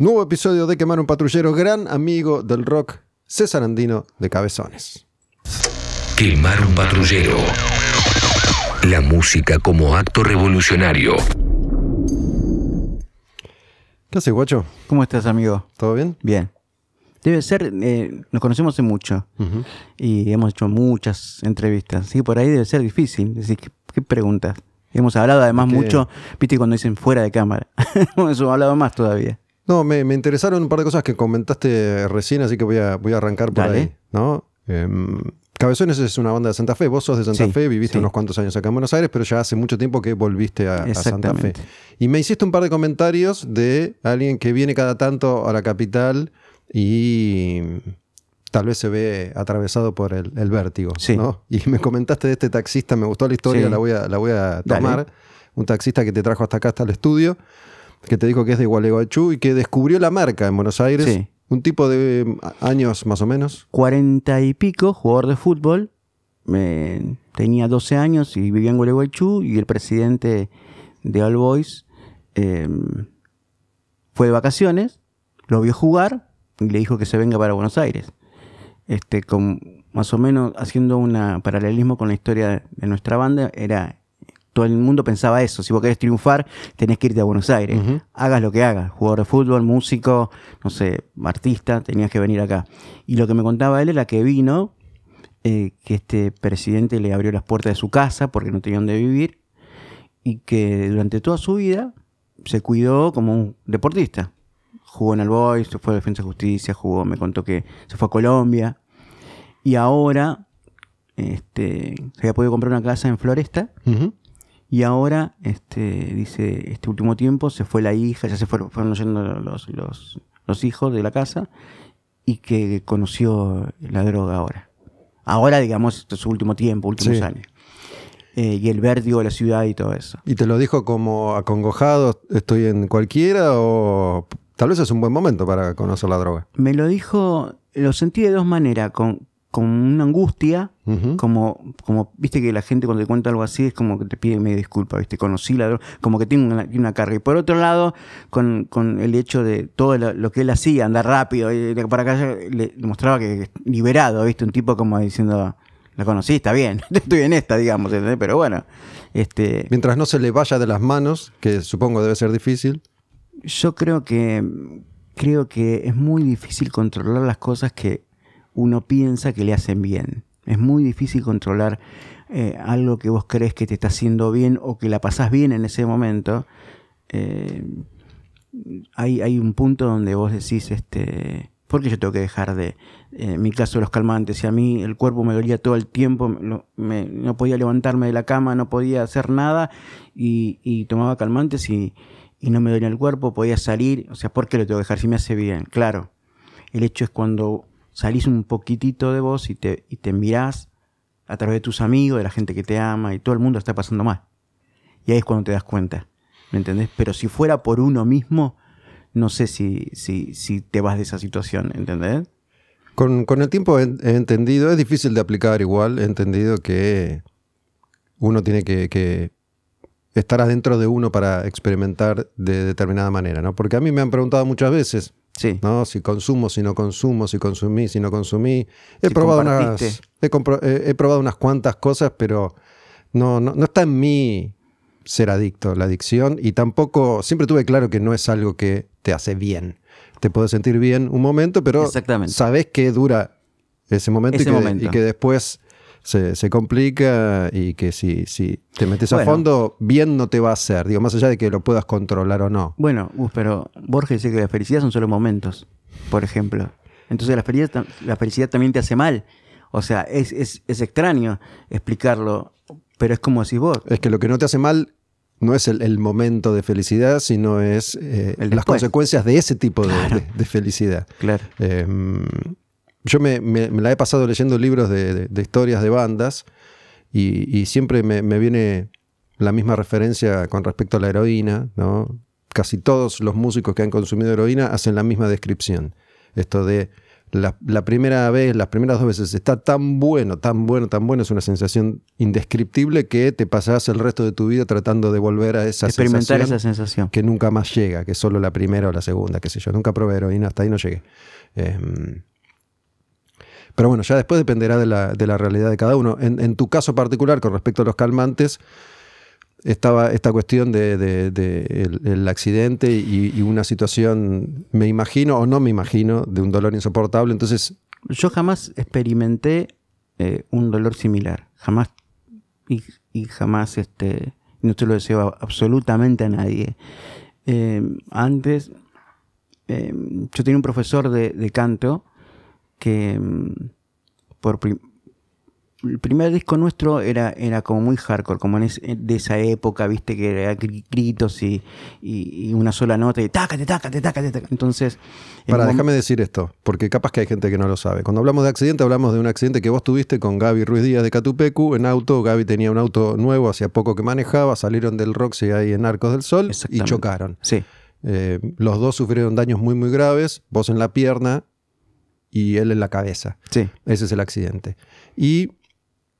Nuevo episodio de Quemar un Patrullero, gran amigo del rock, César Andino de Cabezones. Quemar un patrullero. La música como acto revolucionario. ¿Qué haces, guacho? ¿Cómo estás, amigo? ¿Todo bien? Bien. Debe ser, eh, nos conocemos hace mucho y hemos hecho muchas entrevistas. Sí, por ahí debe ser difícil. Decir, ¿qué, qué preguntas? Hemos hablado además ¿Qué? mucho, viste, cuando dicen fuera de cámara. Hemos hablado más todavía. No, me, me interesaron un par de cosas que comentaste recién, así que voy a, voy a arrancar por Dale. ahí. ¿no? Em, Cabezones es una banda de Santa Fe. Vos sos de Santa Sí, Fe, viviste sí. unos cuantos años acá en Buenos Aires, pero ya hace mucho tiempo que volviste a, a Santa Fe. Y me hiciste un par de comentarios de alguien que viene cada tanto a la capital y tal vez se ve atravesado por el, el vértigo. Sí. ¿no? Y me comentaste de este taxista, me gustó la historia, la, voy a, la voy a Dale. tomar. Un taxista que te trajo hasta acá, hasta el estudio, que te dijo que es de Gualeguaychú y que descubrió la marca en Buenos Aires. Sí. Un tipo de mm, años más o menos. Cuarenta y pico, jugador de fútbol. eh, tenía 12 años y vivía en Gualeguaychú y el presidente de All Boys eh, fue de vacaciones, lo vio jugar y le dijo que se venga para Buenos Aires. Este, con, más o menos haciendo un paralelismo con la historia de nuestra banda, era todo el mundo pensaba eso, si vos querés triunfar, tenés que irte a Buenos Aires. Hagas lo que hagas, jugador de fútbol, músico, no sé, artista, tenías que venir acá. Y lo que me contaba él era que vino, eh, que este presidente le abrió las puertas de su casa porque no tenía dónde vivir, y que durante toda su vida se cuidó como un deportista. Jugó en el Boys, se fue a Defensa y Justicia, jugó, me contó que se fue a Colombia. Y ahora este, se había podido comprar una casa en Floresta. Ujú. Y ahora, este, dice, este último tiempo se fue la hija, ya se fueron, fueron yendo los, los, los hijos de la casa y que conoció la droga ahora. Ahora, digamos, esto es su último tiempo, últimos Sí. años. Eh, y el vértigo de la ciudad y todo eso. ¿Y te lo dijo como acongojado, estoy en cualquiera o tal vez es un buen momento para conocer la droga? Me lo dijo, lo sentí de dos maneras, con, con una angustia, como, como, viste que la gente cuando te cuenta algo así es como que te pide medio disculpa, viste, conocí la droga, como que tiene una, una carga. Y por otro lado, con, con el hecho de todo lo, lo que él hacía, andar rápido, y de para acá le, le mostraba que liberado, viste, un tipo como diciendo, la conocí, está bien, estoy en esta, digamos, ¿entendés? pero bueno, este, Mientras no se le vaya de las manos, que supongo debe ser difícil. yo creo que creo que es muy difícil controlar las cosas que uno piensa que le hacen bien. Es muy difícil controlar eh, algo que vos crees que te está haciendo bien o que la pasás bien en ese momento. Eh, hay, hay un punto donde vos decís, este, ¿por qué yo tengo que dejar de, eh, en mi caso, los calmantes? Y a mí el cuerpo me dolía todo el tiempo, me- no podía levantarme de la cama, no podía hacer nada y, y tomaba calmantes y, y no me dolía el cuerpo, podía salir. O sea, ¿por qué lo tengo que dejar si me hace bien? Claro, el hecho es cuando salís un poquitito de vos y te, y te mirás a través de tus amigos, de la gente que te ama y todo el mundo está pasando mal. Y ahí es cuando te das cuenta, ¿me entendés? Pero si fuera por uno mismo, no sé si, si, si te vas de esa situación, ¿entendés? Con, con el tiempo he, entendido, es difícil de aplicar igual, he entendido que uno tiene que, que estar adentro de uno para experimentar de determinada manera, ¿no? Porque a mí me han preguntado muchas veces, Sí. ¿no? Si consumo, si no consumo, si consumí, si no consumí. He, Si probado unas, he, probado unas cuantas cosas, pero no, no, no está en mí ser adicto, la adicción, y tampoco, siempre tuve claro que no es algo que te hace bien. Te puedes sentir bien un momento, pero sabes que dura ese momento, Ese y, que, momento. y que después se, se complica y que si, si te metes a fondo, bien no te va a hacer, digo, más allá de que lo puedas controlar o no. Bueno, Gus, pero Borges dice que la felicidad son solo momentos, por ejemplo. Entonces la felicidad, la felicidad también te hace mal. O sea, es, es, es extraño explicarlo, pero es como decís vos. Es que lo que no te hace mal no es el, el momento de felicidad, sino es eh, las consecuencias de ese tipo de, de- de felicidad. Claro. Eh, yo me, me- me la he pasado leyendo libros de, de- de historias de bandas y, y siempre me, me viene la misma referencia con respecto a la heroína. ¿no? Casi todos los músicos que han consumido heroína hacen la misma descripción. Esto de la, la primera vez, las primeras dos veces está tan bueno, tan bueno, tan bueno, es una sensación indescriptible que te pasás el resto de tu vida tratando de volver a esa Experimentar sensación esa sensación. que nunca más llega, que es solo la primera o la segunda, qué sé yo. Nunca probé heroína, hasta ahí no llegué. Em, pero bueno, ya después dependerá de la, de la realidad de cada uno. En, tu caso particular, con respecto a los calmantes, estaba esta cuestión de, de- el, accidente y, una situación, me imagino o no me imagino, de un dolor insoportable. Entonces, Yo jamás experimenté eh, un dolor similar. Jamás. Y, jamás, este. No te lo deseo absolutamente a nadie. Eh, antes, eh, yo tenía un profesor de canto que mm, por prim- el primer disco nuestro era, era como muy hardcore, como en es- de esa época, viste, que era gri- gritos y, y- y una sola nota y tácate, tácate, tácate, tácate. Entonces, en para, déjame decir esto, porque capaz que hay gente que no lo sabe. Cuando hablamos de accidente, hablamos de un accidente que vos tuviste con Gaby Ruiz Díaz de Catupecu en auto. Gaby tenía un auto nuevo, hacía poco que manejaba, salieron del Roxy ahí en Arcos del Sol y chocaron. Sí. Eh, los dos sufrieron daños muy, muy graves, vos en la pierna y él en la cabeza. Sí, Ese es el accidente. Y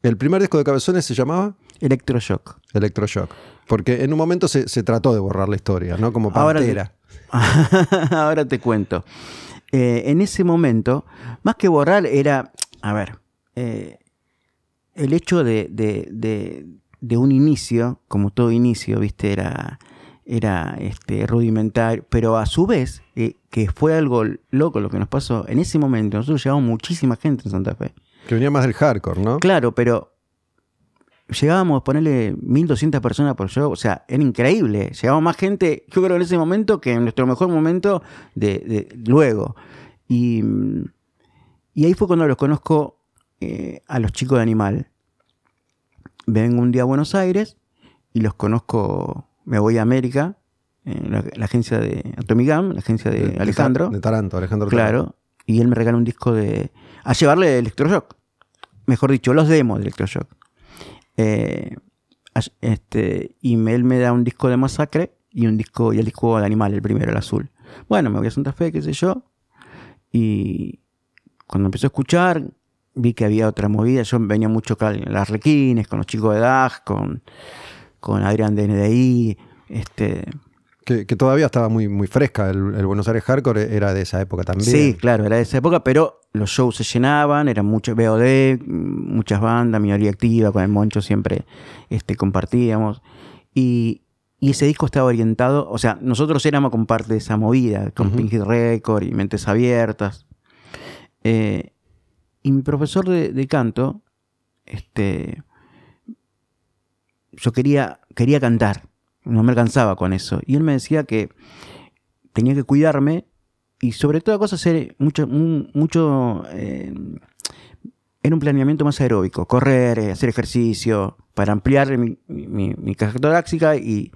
el primer disco de Cabezones se llamaba electroshock. Electroshock. Porque en un momento se, se trató de borrar la historia, ¿no? Como Ahora- Pantera. Ahora te cuento. Eh, en ese momento, más que borrar, era, a ver, eh, el hecho de, de- de- de un inicio, como todo inicio, viste, era, era este, rudimentario, pero a su vez, que fue algo loco lo que nos pasó, en ese momento nosotros llevamos muchísima gente en Santa Fe. Que venía más del hardcore, ¿no? Claro, pero llegábamos a ponerle 1200 personas por show, o sea, era increíble. Llegaba más gente, yo creo en ese momento que en nuestro mejor momento de, de- luego. Y, y ahí fue cuando los conozco eh, a los chicos de Animal. Vengo un día a Buenos Aires y los conozco, me voy a América, la, la agencia de Atomigam, la agencia de, Alejandro. De Taranto, Alejandro Taranto. Claro. Y él me regala un disco de. a llevarle Electroshock. Mejor dicho, los demos de Electroshock. Eh, este, y él me da un disco de Masacre y un disco, y el disco de Animal, el primero, el azul. Bueno, me voy a Santa Fe, qué sé yo. Y cuando empecé a escuchar, vi que había otra movida. Yo venía mucho en las requines, con los chicos de DAG, con, con Adrián de NDI. Este, Que, que todavía estaba muy, muy fresca. El, el Buenos Aires Hardcore era de esa época también. Sí, claro, era de esa época, pero los shows se llenaban, eran muchos BOD, muchas bandas, minoría activa, con el Moncho siempre este, compartíamos. Y, y ese disco estaba orientado, o sea, nosotros éramos con parte de esa movida, con. Pink Hit Record y Mentes Abiertas. Eh, y mi profesor de, de canto, este, yo quería, quería cantar, no me alcanzaba con eso. Y él me decía que tenía que cuidarme y sobre toda cosa hacer mucho, mucho eh, era un planeamiento más aeróbico, correr, eh, hacer ejercicio, para ampliar mi, mi, mi caja torácica y,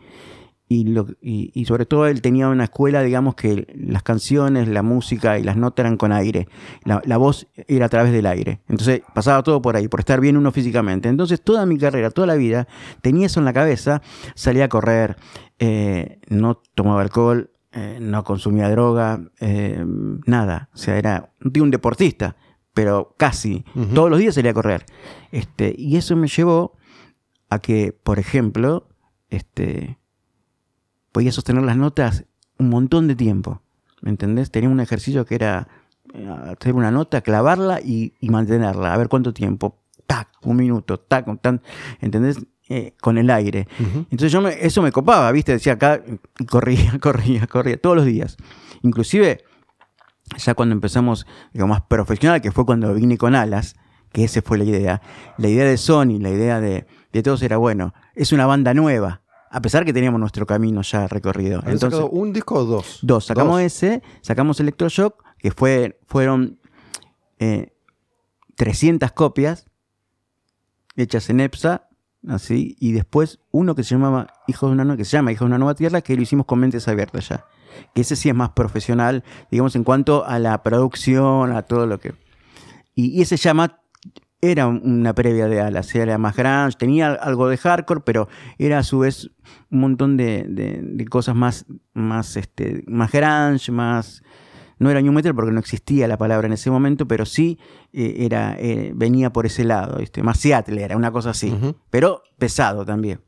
y, lo- y- y sobre todo él tenía una escuela, digamos que las canciones, la música y las notas eran con aire, la, la voz era a través del aire, entonces pasaba todo por ahí, por estar bien uno físicamente. Entonces toda mi carrera, toda la vida, tenía eso en la cabeza, salía a correr, eh, no tomaba alcohol, eh, no consumía droga, eh, nada. O sea, era digo un deportista, pero casi. Todos los días salía a correr. Este, y eso me llevó a que, por ejemplo, este, podía sostener las notas un montón de tiempo. ¿Me entendés? Tenía un ejercicio que era eh, hacer una nota, clavarla y, y mantenerla. A ver cuánto tiempo. Tac, un minuto, tac, tan, ¿entendés? Eh, con el aire. Entonces yo me- eso me copaba, ¿viste? Decía acá, y corría, corría, corría, todos los días. Inclusive, ya cuando empezamos, digamos, más profesional, que fue cuando vine con Alas, que esa fue la idea. La idea de Sony, la idea de, de todos era, bueno, es una banda nueva, a pesar que teníamos nuestro camino ya recorrido. ¿Han Entonces, sacado un disco o dos? Dos, sacamos Dos. ese, sacamos Electroshock, que fue, fueron eh, 300 copias hechas en EPSA, así, y después uno que se llamaba Hijos de una Nueva, que se llama Hijos de una Nueva Tierra, que lo hicimos con mentes abiertas ya. Que ese sí es más profesional, digamos, en cuanto a la producción, a todo lo que. Y, y ese llama era una previa de Alas, era más grunge, tenía algo de hardcore, pero era a su vez un montón de, de- de cosas más, más, este, más grunge, más, no era New Metal porque no existía la palabra en ese momento, pero sí eh, era, eh, venía por ese lado, ¿viste? más Seattle era una cosa así, pero pesado también.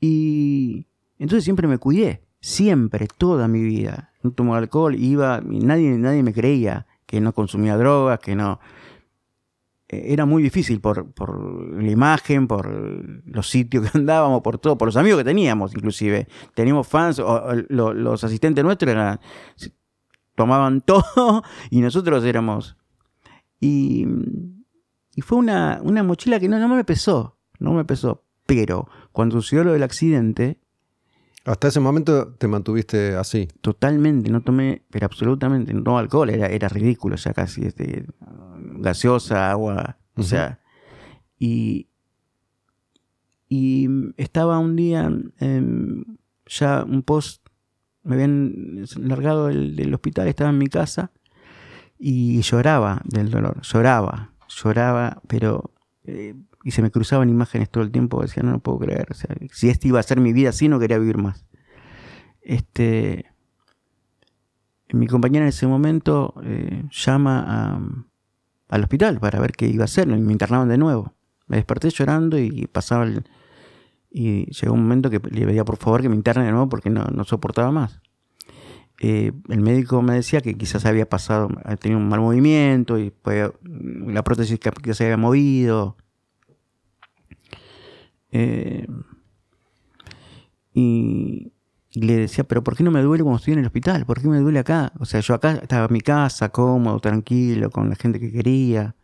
Y entonces siempre me cuidé, siempre, toda mi vida. No tomaba alcohol, iba, y nadie, nadie me creía que no consumía drogas, que no era muy difícil por, la imagen, por los sitios que andábamos, por todo, por los amigos que teníamos, inclusive. Teníamos fans, los asistentes nuestros eran, tomaban todo y nosotros éramos. Y, fue una, mochila que no, no me pesó, no me pesó. Pero cuando sucedió lo del accidente, hasta ese momento te mantuviste así. Totalmente, no tomé, pero absolutamente, no alcohol, era, era ridículo ya casi, este, gaseosa, agua, o sea, y, y estaba un día, ya un post, me habían largado del, hospital, estaba en mi casa y lloraba del dolor, lloraba, lloraba, pero... Eh, y se me cruzaban imágenes todo el tiempo, decía, no, lo puedo creer, o sea, si esta iba a ser mi vida así, no quería vivir más. Este, mi compañera en ese momento eh, llama al hospital para ver qué iba a hacer, me internaban de nuevo. Me desperté llorando y pasaba y llegó un momento que le pedía por favor que me internen de nuevo porque no, soportaba más. Eh, el médico me decía que quizás había pasado, tenido un mal movimiento y la prótesis que se había movido, eh, y le decía, pero ¿por qué no me duele cuando estoy en el hospital? ¿Por qué me duele acá? O sea, yo acá estaba en mi casa, cómodo, tranquilo, con la gente que quería.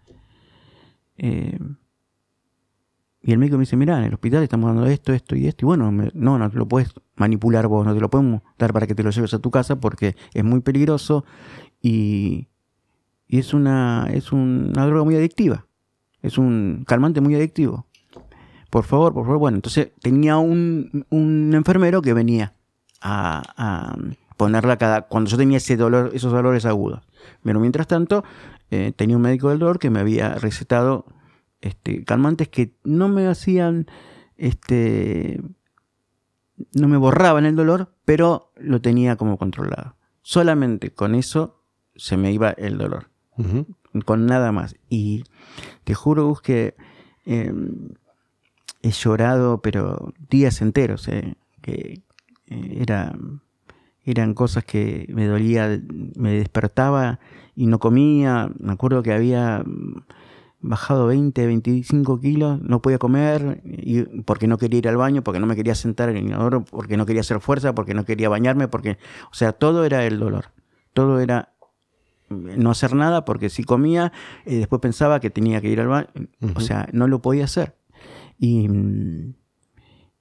Eh, y el médico me dice, mira, en el hospital estamos dando esto, esto y esto. Y bueno, no, no te lo puedes manipular vos, no te lo podemos dar para que te lo lleves a tu casa porque es muy peligroso y, y es, una, es una droga muy adictiva. Es un calmante muy adictivo por favor, por favor. Bueno, entonces tenía un, enfermero que venía a, ponerla cada cuando yo tenía ese dolor, esos dolores agudos. Pero mientras tanto, eh, tenía un médico del dolor que me había recetado este, calmantes que no me hacían, este, no me borraban el dolor, pero lo tenía como controlado. Solamente con eso se me iba el dolor. Con nada más. Y te juro, que em, he llorado, pero días enteros, eh, que era, eran cosas que me dolía, me despertaba y no comía, me acuerdo que había bajado 20, 25 kilos, no podía comer y, porque no quería ir al baño, porque no me quería sentar en el inodoro, porque no quería hacer fuerza, porque no quería bañarme, porque, o sea, todo era el dolor, todo era no hacer nada porque si comía, eh, después pensaba que tenía que ir al baño, o sea, no lo podía hacer. Y,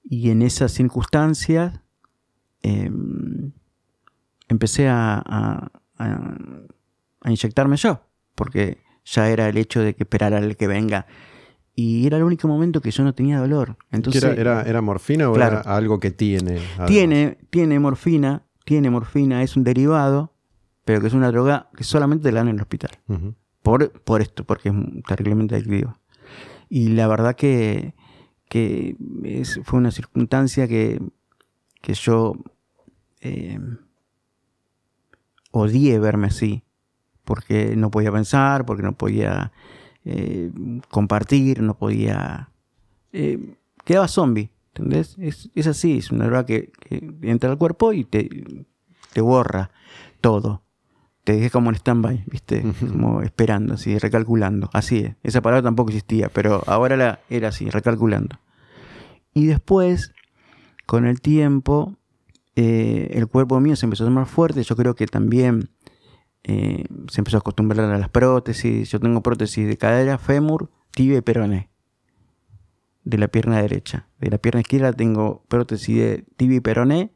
y en esas circunstancias em, empecé a, a, inyectarme yo, porque ya era el hecho de que esperar al que venga. Y era el único momento que yo no tenía dolor. Entonces, era, era, morfina o era algo que tiene? Tiene, tiene morfina, tiene morfina, es un derivado, pero que es una droga que solamente te la dan en el hospital. por, por esto, porque es terriblemente. Y la verdad que que fue una circunstancia que, yo eh, odié verme así, porque no podía pensar, porque no podía eh, compartir, no podía... Eh, quedaba zombie, ¿entendés? Es, así, es una droga que, entra al cuerpo y te, te borra todo te dejé como en stand-by, ¿viste? Como esperando, así, recalculando. Así es. Esa palabra tampoco existía, pero ahora la, era así, recalculando. Y después, con el tiempo, eh, el cuerpo mío se empezó a hacer más fuerte. Yo creo que también eh, se empezó a acostumbrar a las prótesis. Yo tengo prótesis de cadera, fémur, tibia y peroné. De la pierna derecha. De la pierna izquierda tengo prótesis de tibia y peroné.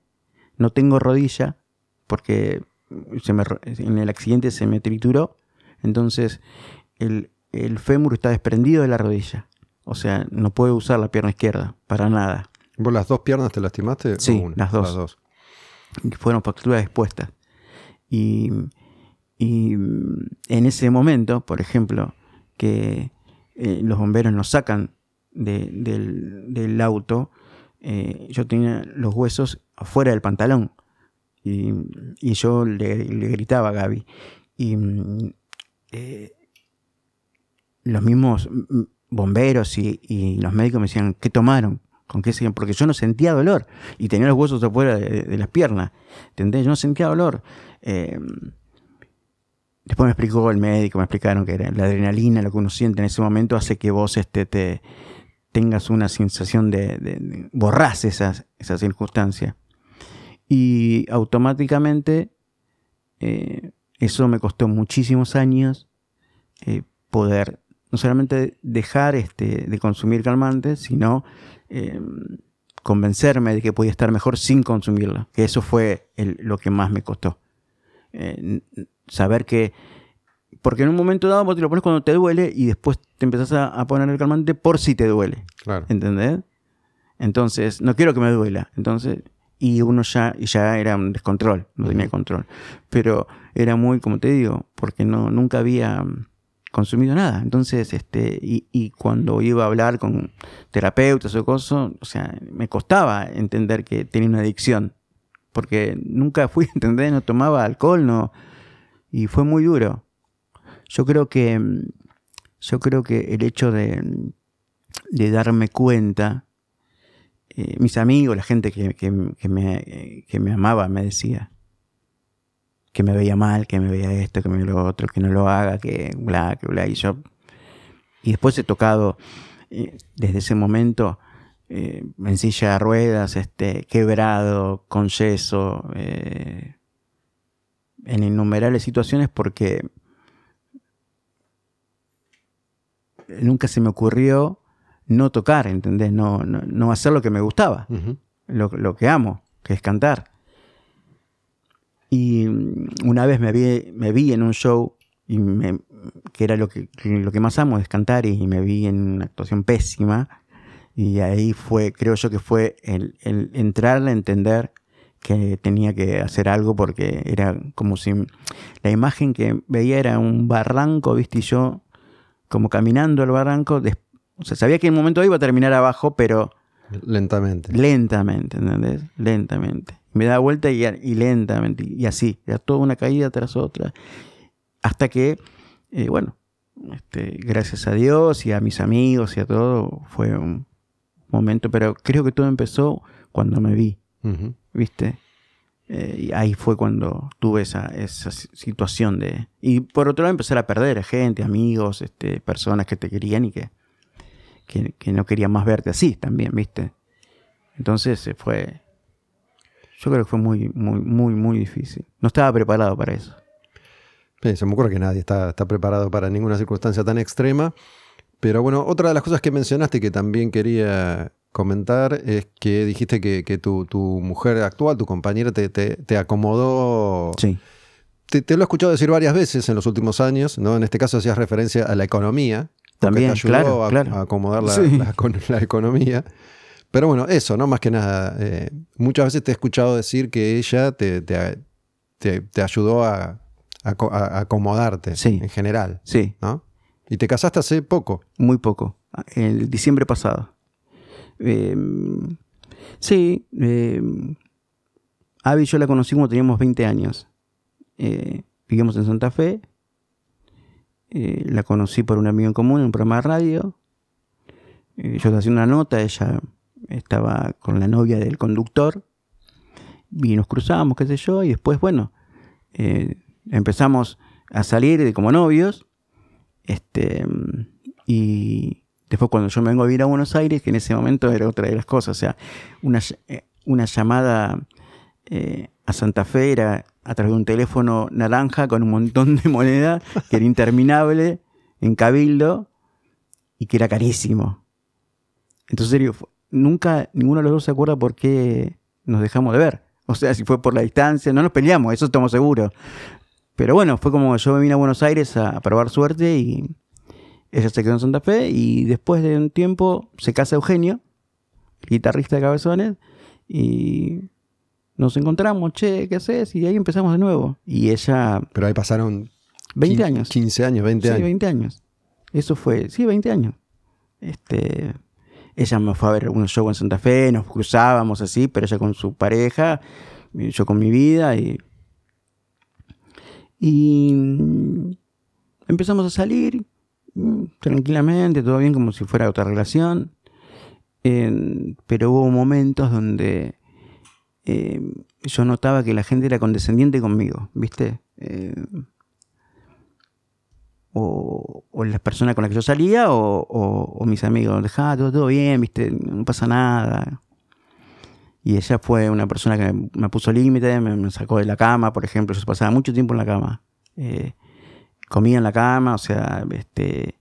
No tengo rodilla porque en el accidente se me trituró, entonces el, fémur está desprendido de la rodilla. O sea, no puedo usar la pierna izquierda, para nada. ¿Vos las dos piernas te lastimaste? Sí, las dos. Las dos. Fueron fracturas expuestas. Y, en ese momento, por ejemplo, que eh, los bomberos nos sacan del, auto, eh, yo tenía los huesos afuera del pantalón y, y yo le, le gritaba a Gaby. Y mm, eh, los mismos mm, bomberos y, y los médicos me decían, ¿qué tomaron? ¿Con qué siguen? Porque yo no sentía dolor y tenía los huesos afuera de, las piernas. ¿Entendés? Yo no sentía dolor. Eh, después me explicó el médico, me explicaron que la adrenalina, lo que uno siente en ese momento hace que vos este, te tengas una sensación de, de, de borrás esas, esas circunstancias. Y automáticamente eh, eso me costó muchísimos años eh, poder no solamente dejar este, de consumir calmantes, sino eh, convencerme de que podía estar mejor sin consumirlo. Que eso fue el, lo que más me costó. Eh, saber que. Porque en un momento dado vos te lo pones cuando te duele y después te empezás a, a poner el calmante por si te duele. Claro. ¿Entendés? Entonces, no quiero que me duela. Entonces, y uno ya, ya era un descontrol, no tenía control. Pero era muy, como te digo, porque no, nunca había consumido nada. Entonces, este, y, y cuando iba a hablar con terapeutas o cosas, o sea, me costaba entender que tenía una adicción. Porque nunca fui, ¿entendés? No tomaba alcohol, no. Y fue muy duro. Yo creo que, mm, yo creo que el hecho de, mm, de darme cuenta, eh, mis amigos, la gente que, que, que me, eh, que me amaba, me decía que me veía mal, que me veía esto, que me veía lo otro, que no lo haga, que bla, que bla. Y yo. Y después he tocado eh, desde ese momento eh, en silla de ruedas, este, quebrado, con yeso, eh, en innumerables situaciones porque nunca se me ocurrió no tocar, ¿entendés? No, no, no hacer lo que me gustaba, lo que amo, que es cantar. Y mm, una vez me vi, me vi en un show y me- que era lo que, lo que más amo es cantar y me vi en una actuación pésima. Y ahí fue, creo yo que fue el, entrar a entender que tenía que hacer algo porque era como si la imagen que veía era un barranco, viste, y yo como caminando al barranco, o sea, sabía que en un momento iba a terminar abajo, pero Lentamente. lentamente, ¿entendés? Lentamente. Me daba vuelta y, y lentamente, y así, era toda una caída tras otra. Hasta que, eh, bueno, este, gracias a Dios y a mis amigos y a todo, fue un momento, pero creo que todo empezó cuando me vi. ¿viste? Eh, y ahí fue cuando tuve esa, esa si- situación de... Y por otro lado empezar a perder gente, amigos, este, personas que te querían y que, que, que no querían más verte así también, ¿viste? Entonces eh, fue... Yo creo que fue muy, muy, muy, muy difícil. No estaba preparado para eso. Sí, se me ocurre que nadie está, está preparado para ninguna circunstancia tan extrema. Pero bueno, otra de las cosas que mencionaste que también quería comentar es que dijiste que, que tu, tu mujer actual, tu compañera, te, te- te acomodó. Sí. Te, te lo he escuchado decir varias veces en los últimos años, ¿no? En este caso hacías referencia a la economía. También, te ayudó claro, a, claro. a acomodar la, Sí. la econ- la economía. Pero bueno, eso, ¿no? Más que nada. eh, muchas veces te he escuchado decir que ella te, te, te- te ayudó a, a co- a acomodarte Sí. en general, Sí, ¿no? Y te casaste hace poco. muy poco. El diciembre pasado. Eh, sí, eh, Abby yo la conocí cuando teníamos 20 años. Eh, vivíamos en Santa Fe. Eh, la conocí por un amigo en común en un programa de radio. Eh, yo hacía una nota, ella estaba con la novia del conductor. Y nos cruzamos, qué sé yo, y después, bueno, eh, empezamos a salir como novios. Este, y después cuando yo me vengo a vivir a Buenos Aires, que en ese momento era otra de las cosas, o sea, una, eh, una llamada a Santa Fe era a través de un teléfono naranja con un montón de moneda que era interminable en Cabildo y que era carísimo. Entonces, en serio, nunca ninguno de los dos se acuerda por qué nos dejamos de ver. O sea, si fue por la distancia, no nos peleamos, eso estamos seguros. Pero bueno, fue como yo me vine a Buenos Aires a, a probar suerte y ella se quedó en Santa Fe y después de un tiempo se casa Eugenio, guitarrista de Cabezones, y nos encontramos, che, ¿qué haces? Y ahí empezamos de nuevo. Y ella, Pero ahí pasaron 20 quin- años. 15 años, 20 sí, años. 20 años. Eso fue, sí, 20 años. Este, ella me fue a ver un show en Santa Fe, nos cruzábamos así, pero ella con su pareja, yo con mi vida y, y empezamos a salir mm, tranquilamente, todo bien como si fuera otra relación, pero hubo momentos donde eh, yo notaba que la gente era condescendiente conmigo, ¿viste? Eh, o, las personas con las que yo salía o, mis amigos, dejá todo, todo bien, ¿viste? No pasa nada. Y ella fue una persona que me, puso límite, me, sacó de la cama, por ejemplo. Yo pasaba mucho tiempo en la cama. Eh, comía en la cama, o sea, este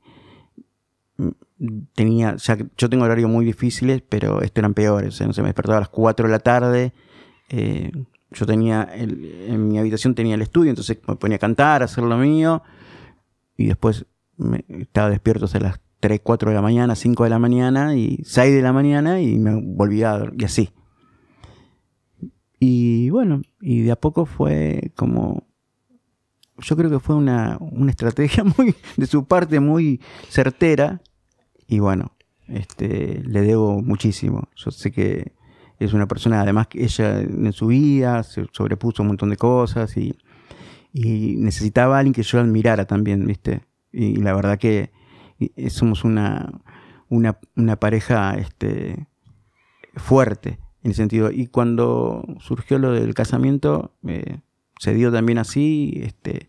tenía, ya yo tengo horarios muy difíciles, pero estos eran peores. O se me despertaba a las 4 de la tarde. Eh, yo tenía, en mi habitación tenía el estudio, entonces me ponía a cantar, a hacer lo mío. Y después me, estaba despierto hasta las 3, 4 de la mañana, 5 de la mañana y 6 de la mañana y me volvía y así. Y bueno, y de a poco fue como. Yo creo que fue una, estrategia muy, de su parte, muy certera. Y bueno, este, le debo muchísimo. Yo sé que es una persona, además que ella en su vida se sobrepuso un montón de cosas y, necesitaba a alguien que yo admirara también, ¿viste? Y, la verdad que somos una, una, pareja este, fuerte en ese sentido. Y cuando surgió lo del casamiento, eh, se dio también así. Este,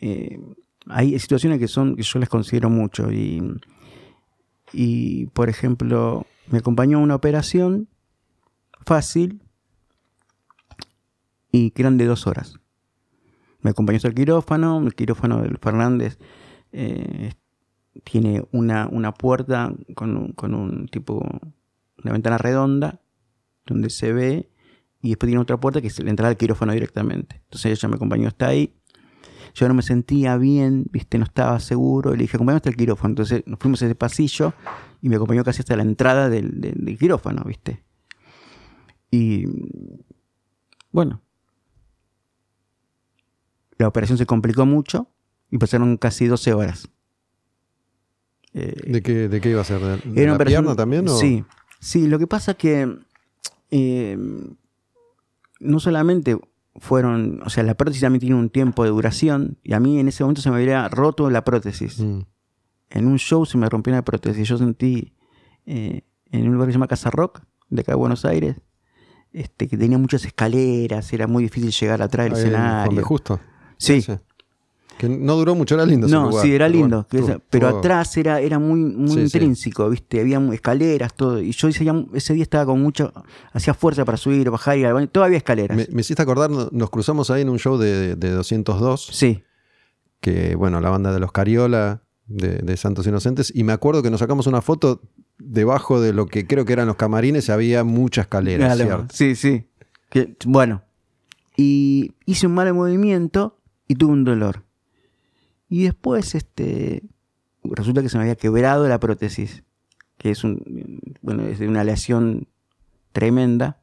eh, hay situaciones que son que yo les considero mucho. Y, y, por ejemplo, me acompañó a una operación fácil y que eran de dos horas. Me acompañó hasta el quirófano, el quirófano del Fernández eh, tiene una, una puerta con un, con un tipo, una ventana redonda donde se ve, y después tiene otra puerta que es la entrada al quirófano directamente. Entonces ella me acompañó hasta ahí. Yo no me sentía bien, viste, no estaba seguro. Le dije, acompáñame hasta el quirófano. Entonces nos fuimos a ese pasillo y me acompañó casi hasta la entrada del, quirófano, viste. Y bueno, la operación se complicó mucho y pasaron casi 12 horas. ¿De, qué, ¿De, qué, iba a ser? ¿De, la pierna también? Sí, sí, lo que pasa es que eh, no solamente fueron, o sea, la prótesis también tiene un tiempo de duración y a mí en ese momento se me había roto la prótesis. Mm. En un show se me rompió una prótesis. Yo sentí eh, en un lugar que se llama Casa Rock, de acá de Buenos Aires, este, que tenía muchas escaleras, era muy difícil llegar atrás del escenario. justo. Sí. Que no duró mucho, era lindo. No, sí, era lindo. pero atrás era, era muy, muy intrínseco, ¿viste? Había escaleras, todo. Y yo ese, ese día estaba con mucho. Hacía fuerza para subir, bajar y. Todavía escaleras. Me, hiciste acordar, nos cruzamos ahí en un show de, de 202. Sí. Que, bueno, la banda de los Cariola, de, Santos Inocentes. Y me acuerdo que nos sacamos una foto debajo de lo que creo que eran los camarines. Había muchas escaleras, Sí, sí. bueno. Y hice un mal movimiento y tuve un dolor. Y después, este, resulta que se me había quebrado la prótesis, que es, un, bueno, es una lesión tremenda.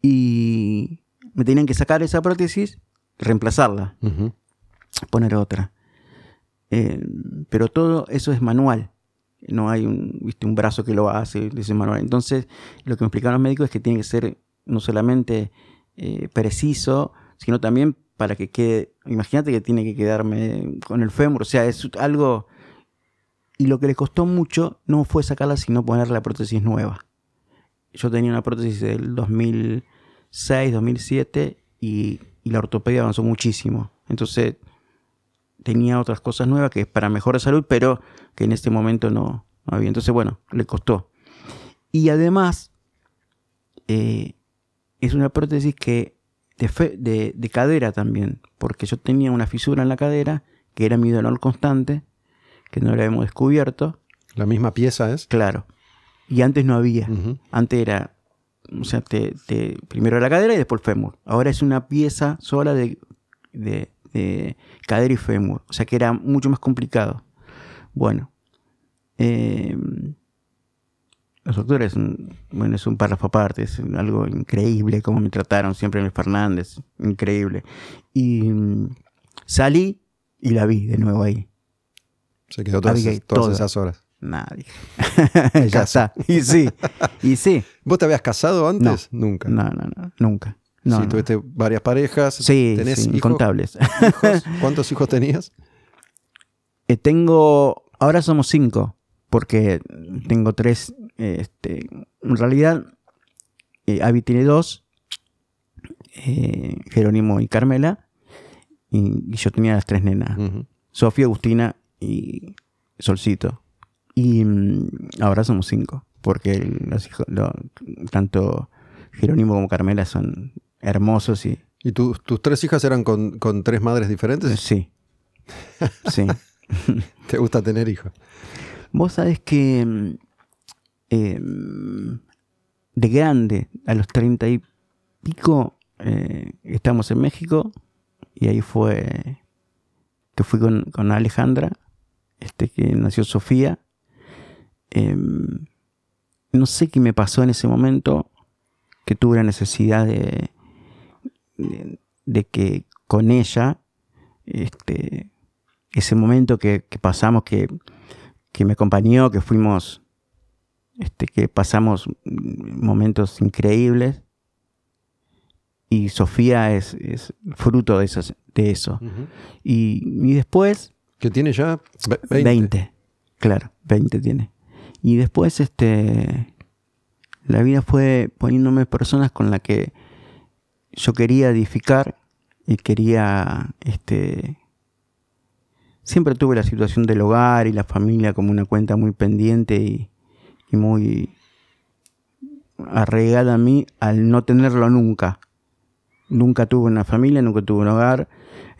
Y me tenían que sacar esa prótesis, reemplazarla, poner otra. Eh, pero todo eso es manual. No hay un, ¿viste? un brazo que lo hace, ese manual. Entonces, lo que me explicaron los médicos es que tiene que ser no solamente eh, preciso, sino también para que quede, imagínate que tiene que quedarme con el fémur, o sea, es algo... Y lo que le costó mucho no fue sacarla, sino poner la prótesis nueva. Yo tenía una prótesis del 2006, 2007 y, la ortopedia avanzó muchísimo. Entonces tenía otras cosas nuevas que es para mejor salud, pero que en este momento no, había. Entonces, bueno, le costó. Y además, eh, es una prótesis que de, cadera también, porque yo tenía una fisura en la cadera, que era mi dolor constante, que no la hemos descubierto. ¿La misma pieza es? Claro. Y antes no había. Antes era, o sea, te, primero la cadera y después el fémur. Ahora es una pieza sola de, de, cadera y fémur. O sea que era mucho más complicado. Bueno. Eh, los doctores, bueno, es un párrafo aparte, es algo increíble cómo me trataron siempre en el Fernández, increíble. Y mm, salí y la vi de nuevo ahí. Se quedó todas, esas horas. Nadie. ya está. Y sí, y sí. ¿Vos te habías casado antes? Nunca. No, no, no, nunca. No, sí, no. tuviste varias parejas. Sí, ¿Tenés sí, hijos? incontables. ¿Hijos? ¿Cuántos hijos tenías? Eh, tengo, ahora somos cinco, porque tengo tres, este, en realidad, eh, Abby tiene dos, eh, Jerónimo y Carmela, y, y yo tenía las tres nenas. Sofía, Agustina y Solcito. Y mm, ahora somos cinco, porque los hijos, lo- tanto Jerónimo como Carmela son hermosos y ¿Y tu- tus tres hijas eran con, con tres madres diferentes? sí, sí. ¿Te gusta tener hijos? Vos sabés que mm, em, de grande, a los treinta y pico, eh, estamos en México y ahí fue que fui con, con Alejandra, este que nació Sofía. Em, no sé qué me pasó en ese momento, que tuve la necesidad de, de, de que con ella, este, ese momento que, que pasamos, que, que me acompañó, que fuimos, este, que pasamos momentos increíbles. Y Sofía es, es fruto de, esas, de eso. Y, y después, ¿Que tiene ya? Ve- 20. Claro, 20 tiene. Y después, este. La vida fue poniéndome personas con las que yo quería edificar y quería. Este. Siempre tuve la situación del hogar y la familia como una cuenta muy pendiente y, y muy arraigada a mí al no tenerlo nunca. Nunca tuve una familia, nunca tuve un hogar.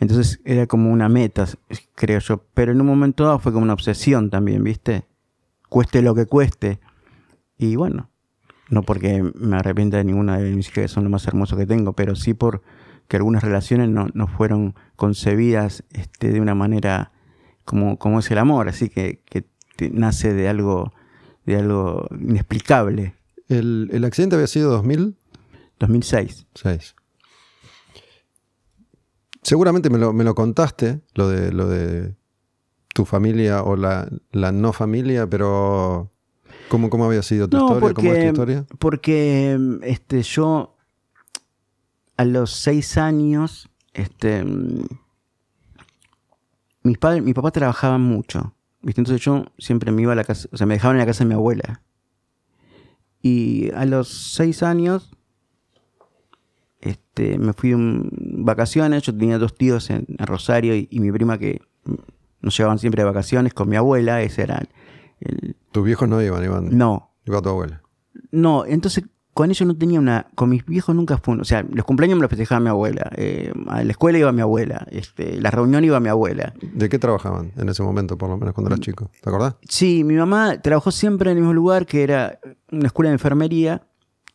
Entonces era como una meta, creo yo. Pero en un momento dado fue como una obsesión también, ¿viste? Cueste lo que cueste. Y bueno, no porque me arrepienta de ninguna de mis que son lo más hermoso que tengo, pero sí por que algunas relaciones no, no fueron concebidas este, de una manera como, como es el amor, así que, que te- nace de algo, de algo inexplicable. El, el accidente había sido 2006. 2006. Seguramente me lo, me lo contaste, lo de, lo de tu familia o la, la no familia, pero ¿cómo, cómo había sido tu No, historia? ¿Cómo es tu historia? porque este, yo a los seis años, este, mm, mis padres, mi papá trabajaba mucho, ¿viste? entonces yo siempre me iba a la casa, o sea, me dejaban en la casa de mi abuela. Y a los seis años, este, me fui en vacaciones, yo tenía dos tíos en, en Rosario y, y mi prima que mm, nos llevaban siempre de vacaciones con mi abuela, ese era el... Tus viejos no iban, iban, No, iba tu abuela. no, entonces con ellos no tenía una. Con mis viejos nunca fue. O sea, los cumpleaños me los festejaba mi abuela. eh, a la escuela iba mi abuela. Este, la reunión iba mi abuela. ¿De qué trabajaban en ese momento, por lo menos cuando eras Mm. chico? ¿Te acordás? Sí, mi mamá trabajó siempre en el mismo lugar, que era una escuela de enfermería.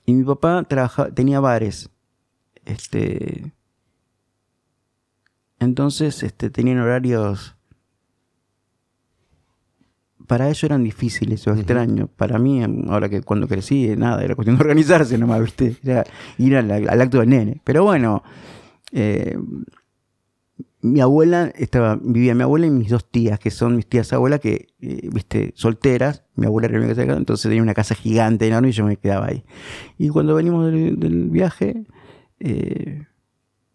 Y mi papá trabaja, tenía bares. Este. Entonces, este, tenían horarios. Para ellos eran difíciles o extraños. Para mí, ahora que cuando crecí, nada, era cuestión de organizarse nomás, ¿viste? Era ir al, al acto del nene. Pero bueno, eh, mi abuela estaba, vivía mi abuela y mis dos tías, que son mis tías abuelas, que, eh, viste, solteras. Mi abuela era estaba acá, entonces tenía una casa gigante, enorme, y yo me quedaba ahí. Y cuando venimos del, del viaje, eh,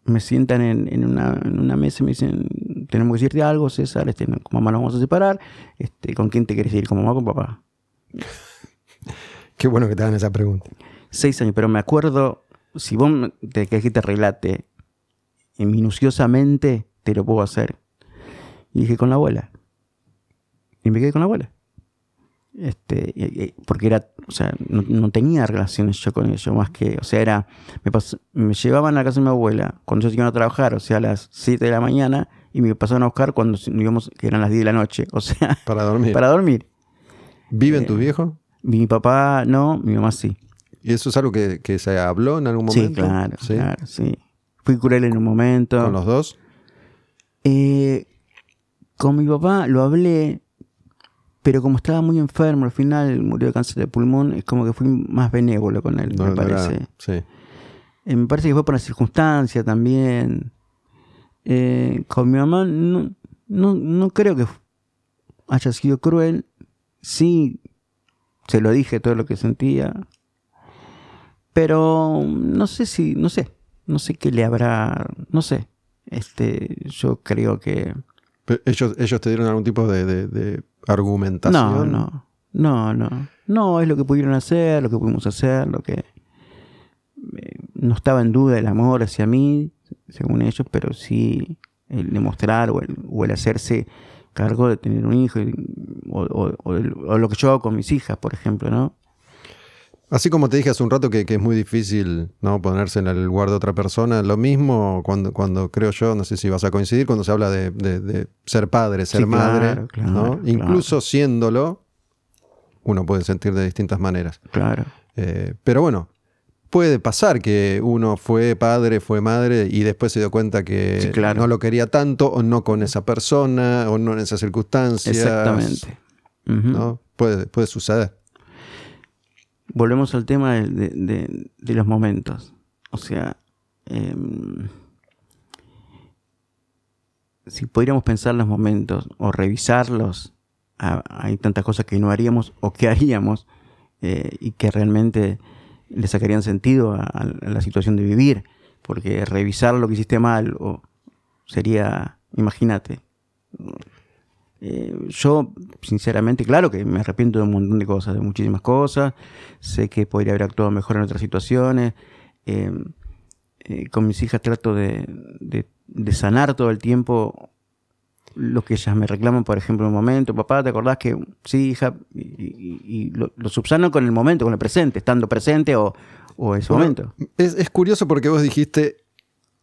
me sientan en, en una, en una mesa y me dicen, tenemos que decirte algo, César, este, con mamá nos vamos a separar, este, ¿con quién te quieres ir? ¿Con mamá o con papá? Qué bueno que te hagan esa pregunta. Seis años, pero me acuerdo, si vos te que te relate eh, minuciosamente, te lo puedo hacer. Y dije, con la abuela. Y me quedé con la abuela. Este, porque era, o sea, no, no tenía relaciones yo con ellos, más que, o sea, era, me, pas- me llevaban a la casa de mi abuela cuando ellos iban a trabajar, o sea, a las 7 de la mañana, y me pasaban a buscar cuando íbamos, que eran las 10 de la noche, o sea, Para dormir. para dormir. ¿Viven tus viejos? Mi papá no, mi mamá sí. ¿Y eso es algo que, que se habló en algún momento? Sí, claro, ¿Sí? claro, sí. Fui cruel en un momento. ¿Con los dos? Eh, con mi papá lo hablé, pero como estaba muy enfermo, al final murió de cáncer de pulmón, es como que fui más benévolo con él, No, me era- parece. sí. Eh, me parece que fue por la circunstancia también. Eh, con mi mamá no, no, no creo que haya sido cruel, sí, se lo dije todo lo que sentía, pero no sé si, no sé, no sé qué le habrá, no sé, este, yo creo que... ¿Ellos, ellos te dieron algún tipo de, argumentación? No, no, no, no, no, es lo que pudieron hacer, lo que pudimos hacer, lo que... Eh, no estaba en duda el amor hacia mí, según ellos, pero sí el demostrar o el, o el hacerse cargo de tener un hijo, o, lo que yo hago con mis hijas, por ejemplo, ¿no? Así como te dije hace un rato que, es muy difícil ¿no? ponerse en el lugar de otra persona, lo mismo cuando, cuando creo yo, no sé si vas a coincidir, cuando se habla de, ser padre, ser madre, ¿no? incluso siéndolo, uno puede sentir de distintas maneras. Claro. Eh, pero bueno, puede pasar que uno fue padre, fue madre y después se dio cuenta que no lo quería tanto o no con esa persona o no en esas circunstancias. Exactamente. ¿no? puede, puede suceder. Volvemos al tema de, los momentos. O sea, em, si pudiéramos pensar los momentos o revisarlos, hay tantas cosas que no haríamos o que haríamos eh, y que realmente le sacarían sentido a, la situación de vivir, porque revisar lo que hiciste mal o sería, imagínate. Eh, yo, sinceramente, claro que me arrepiento de un montón de cosas, de muchísimas cosas. Sé que podría haber actuado mejor en otras situaciones. Eh, eh, con mis hijas trato de, de, sanar todo el tiempo lo que ellas me reclaman, por ejemplo, en un momento, papá, ¿te acordás que sí, hija? Y, lo, subsano con el momento, con el presente, estando presente o, o ese momento. Es, curioso porque vos dijiste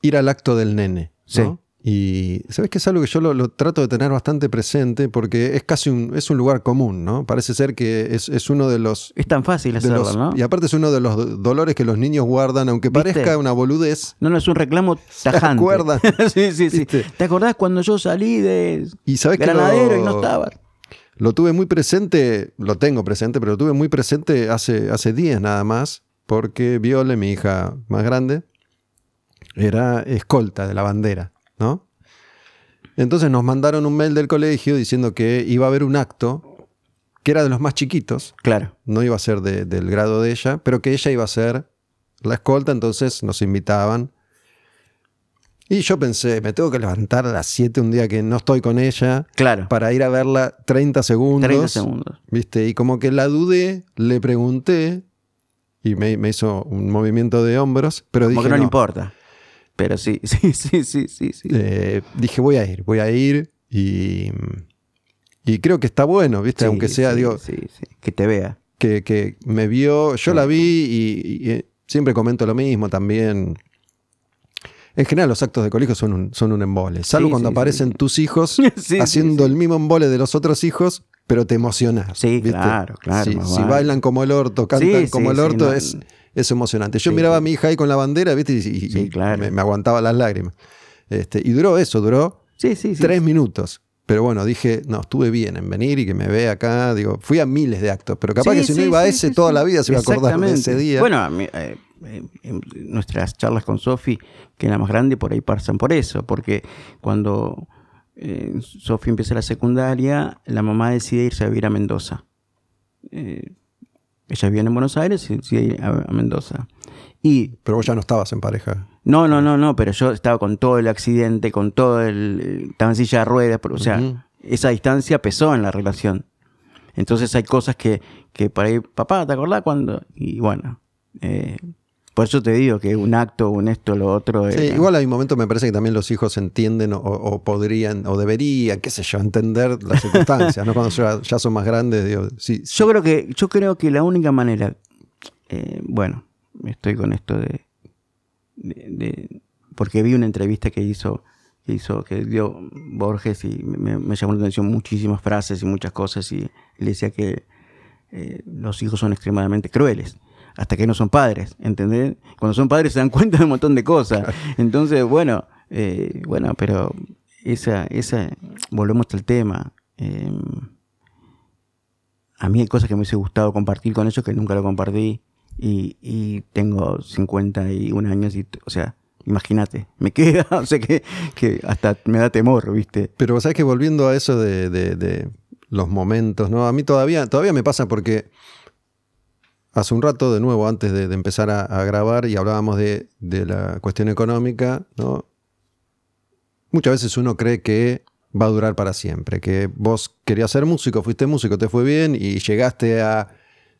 ir al acto del nene. Sí. Y sabes que es algo que yo lo, trato de tener bastante presente porque es casi un, es un lugar común, ¿no? Parece ser que es, uno de los... Es tan fácil hacerlo, ¿no? Y aparte es uno de los dolores que los niños guardan, aunque parezca una boludez. No, no, es un reclamo tajante. ¿Te sí, sí, sí. ¿Te acordás cuando yo salí de y sabes granadero y no estaba? Lo tuve muy presente, lo tengo presente, pero lo tuve muy presente hace, hace días nada más, porque Viole, mi hija más grande, era escolta de la bandera. ¿No? Entonces nos mandaron un mail del colegio diciendo que iba a haber un acto que era de los más chiquitos. Claro. No iba a ser del grado de ella, pero que ella iba a ser la escolta, entonces nos invitaban. Y yo pensé, me tengo que levantar a las 7 un día que no estoy con ella. Claro. Para ir a verla 30 segundos. 30 segundos. ¿Viste? Y como que la dudé, le pregunté y me, hizo un movimiento de hombros, pero como dije. que no, le importa. Pero sí, sí, sí, sí, sí. sí. Eh, dije, voy a ir, voy a ir y, y creo que está bueno, ¿viste? Aunque sea, digo... Sí, sí, que te vea. Que, me vio, yo la vi y, eh, siempre comento lo mismo también. En general los actos de colegio son un, son un embole, salvo cuando aparecen tus hijos haciendo el mismo embole de los otros hijos, pero te emocionas. Sí, claro, claro. Si, bailan como el orto, cantan como el orto, es es emocionante. Yo miraba a mi hija ahí con la bandera, ¿viste? Y, me, aguantaba las lágrimas. Este, y duró eso, duró tres minutos. Pero bueno, dije, no, estuve bien en venir y que me vea acá. Digo, fui a miles de actos, pero capaz que si no iba a ese toda la vida se iba a acordar de ese día. Bueno, eh, eh, nuestras charlas con Sofi, que es la más grande, por ahí pasan por eso, porque cuando eh, Sofi empieza la secundaria, la mamá decide irse a vivir a Mendoza. Eh, ella viene en Buenos Aires y sí, a, Mendoza. Y, pero vos ya no estabas en pareja. No, no, no, no, pero yo estaba con todo el accidente, con todo el... Estaba en silla de ruedas, o sea, esa distancia pesó en la relación. Entonces hay cosas que, que por ahí, papá, ¿te acordás cuando? Y bueno, eh, por eso te digo que un acto, un esto, lo otro. Sí, igual hay momentos me parece que también los hijos entienden o, podrían o deberían, qué sé yo, entender las circunstancias, ¿no? Cuando ya, son más grandes, digo, sí, Yo creo que, yo creo que la única manera, eh, bueno, estoy con esto de, de, porque vi una entrevista que hizo, que hizo, que dio Borges y me, llamó la atención muchísimas frases y muchas cosas y le decía que eh, los hijos son extremadamente crueles hasta que no son padres, ¿entendés? Cuando son padres se dan cuenta de un montón de cosas. Entonces, bueno, eh, bueno, pero esa, esa, volvemos al tema. Em, a mí hay cosas que me hubiese gustado compartir con ellos que nunca lo compartí y, y tengo 51 años y, o sea, imagínate, me queda, o sea que, que, hasta me da temor, ¿viste? Pero sabes que volviendo a eso de los momentos, ¿no? A mí todavía, todavía me pasa porque hace un rato, de nuevo, antes de, empezar a, grabar y hablábamos de, de, la cuestión económica, ¿no? Muchas veces uno cree que va a durar para siempre, que vos querías ser músico, fuiste músico, te fue bien y llegaste a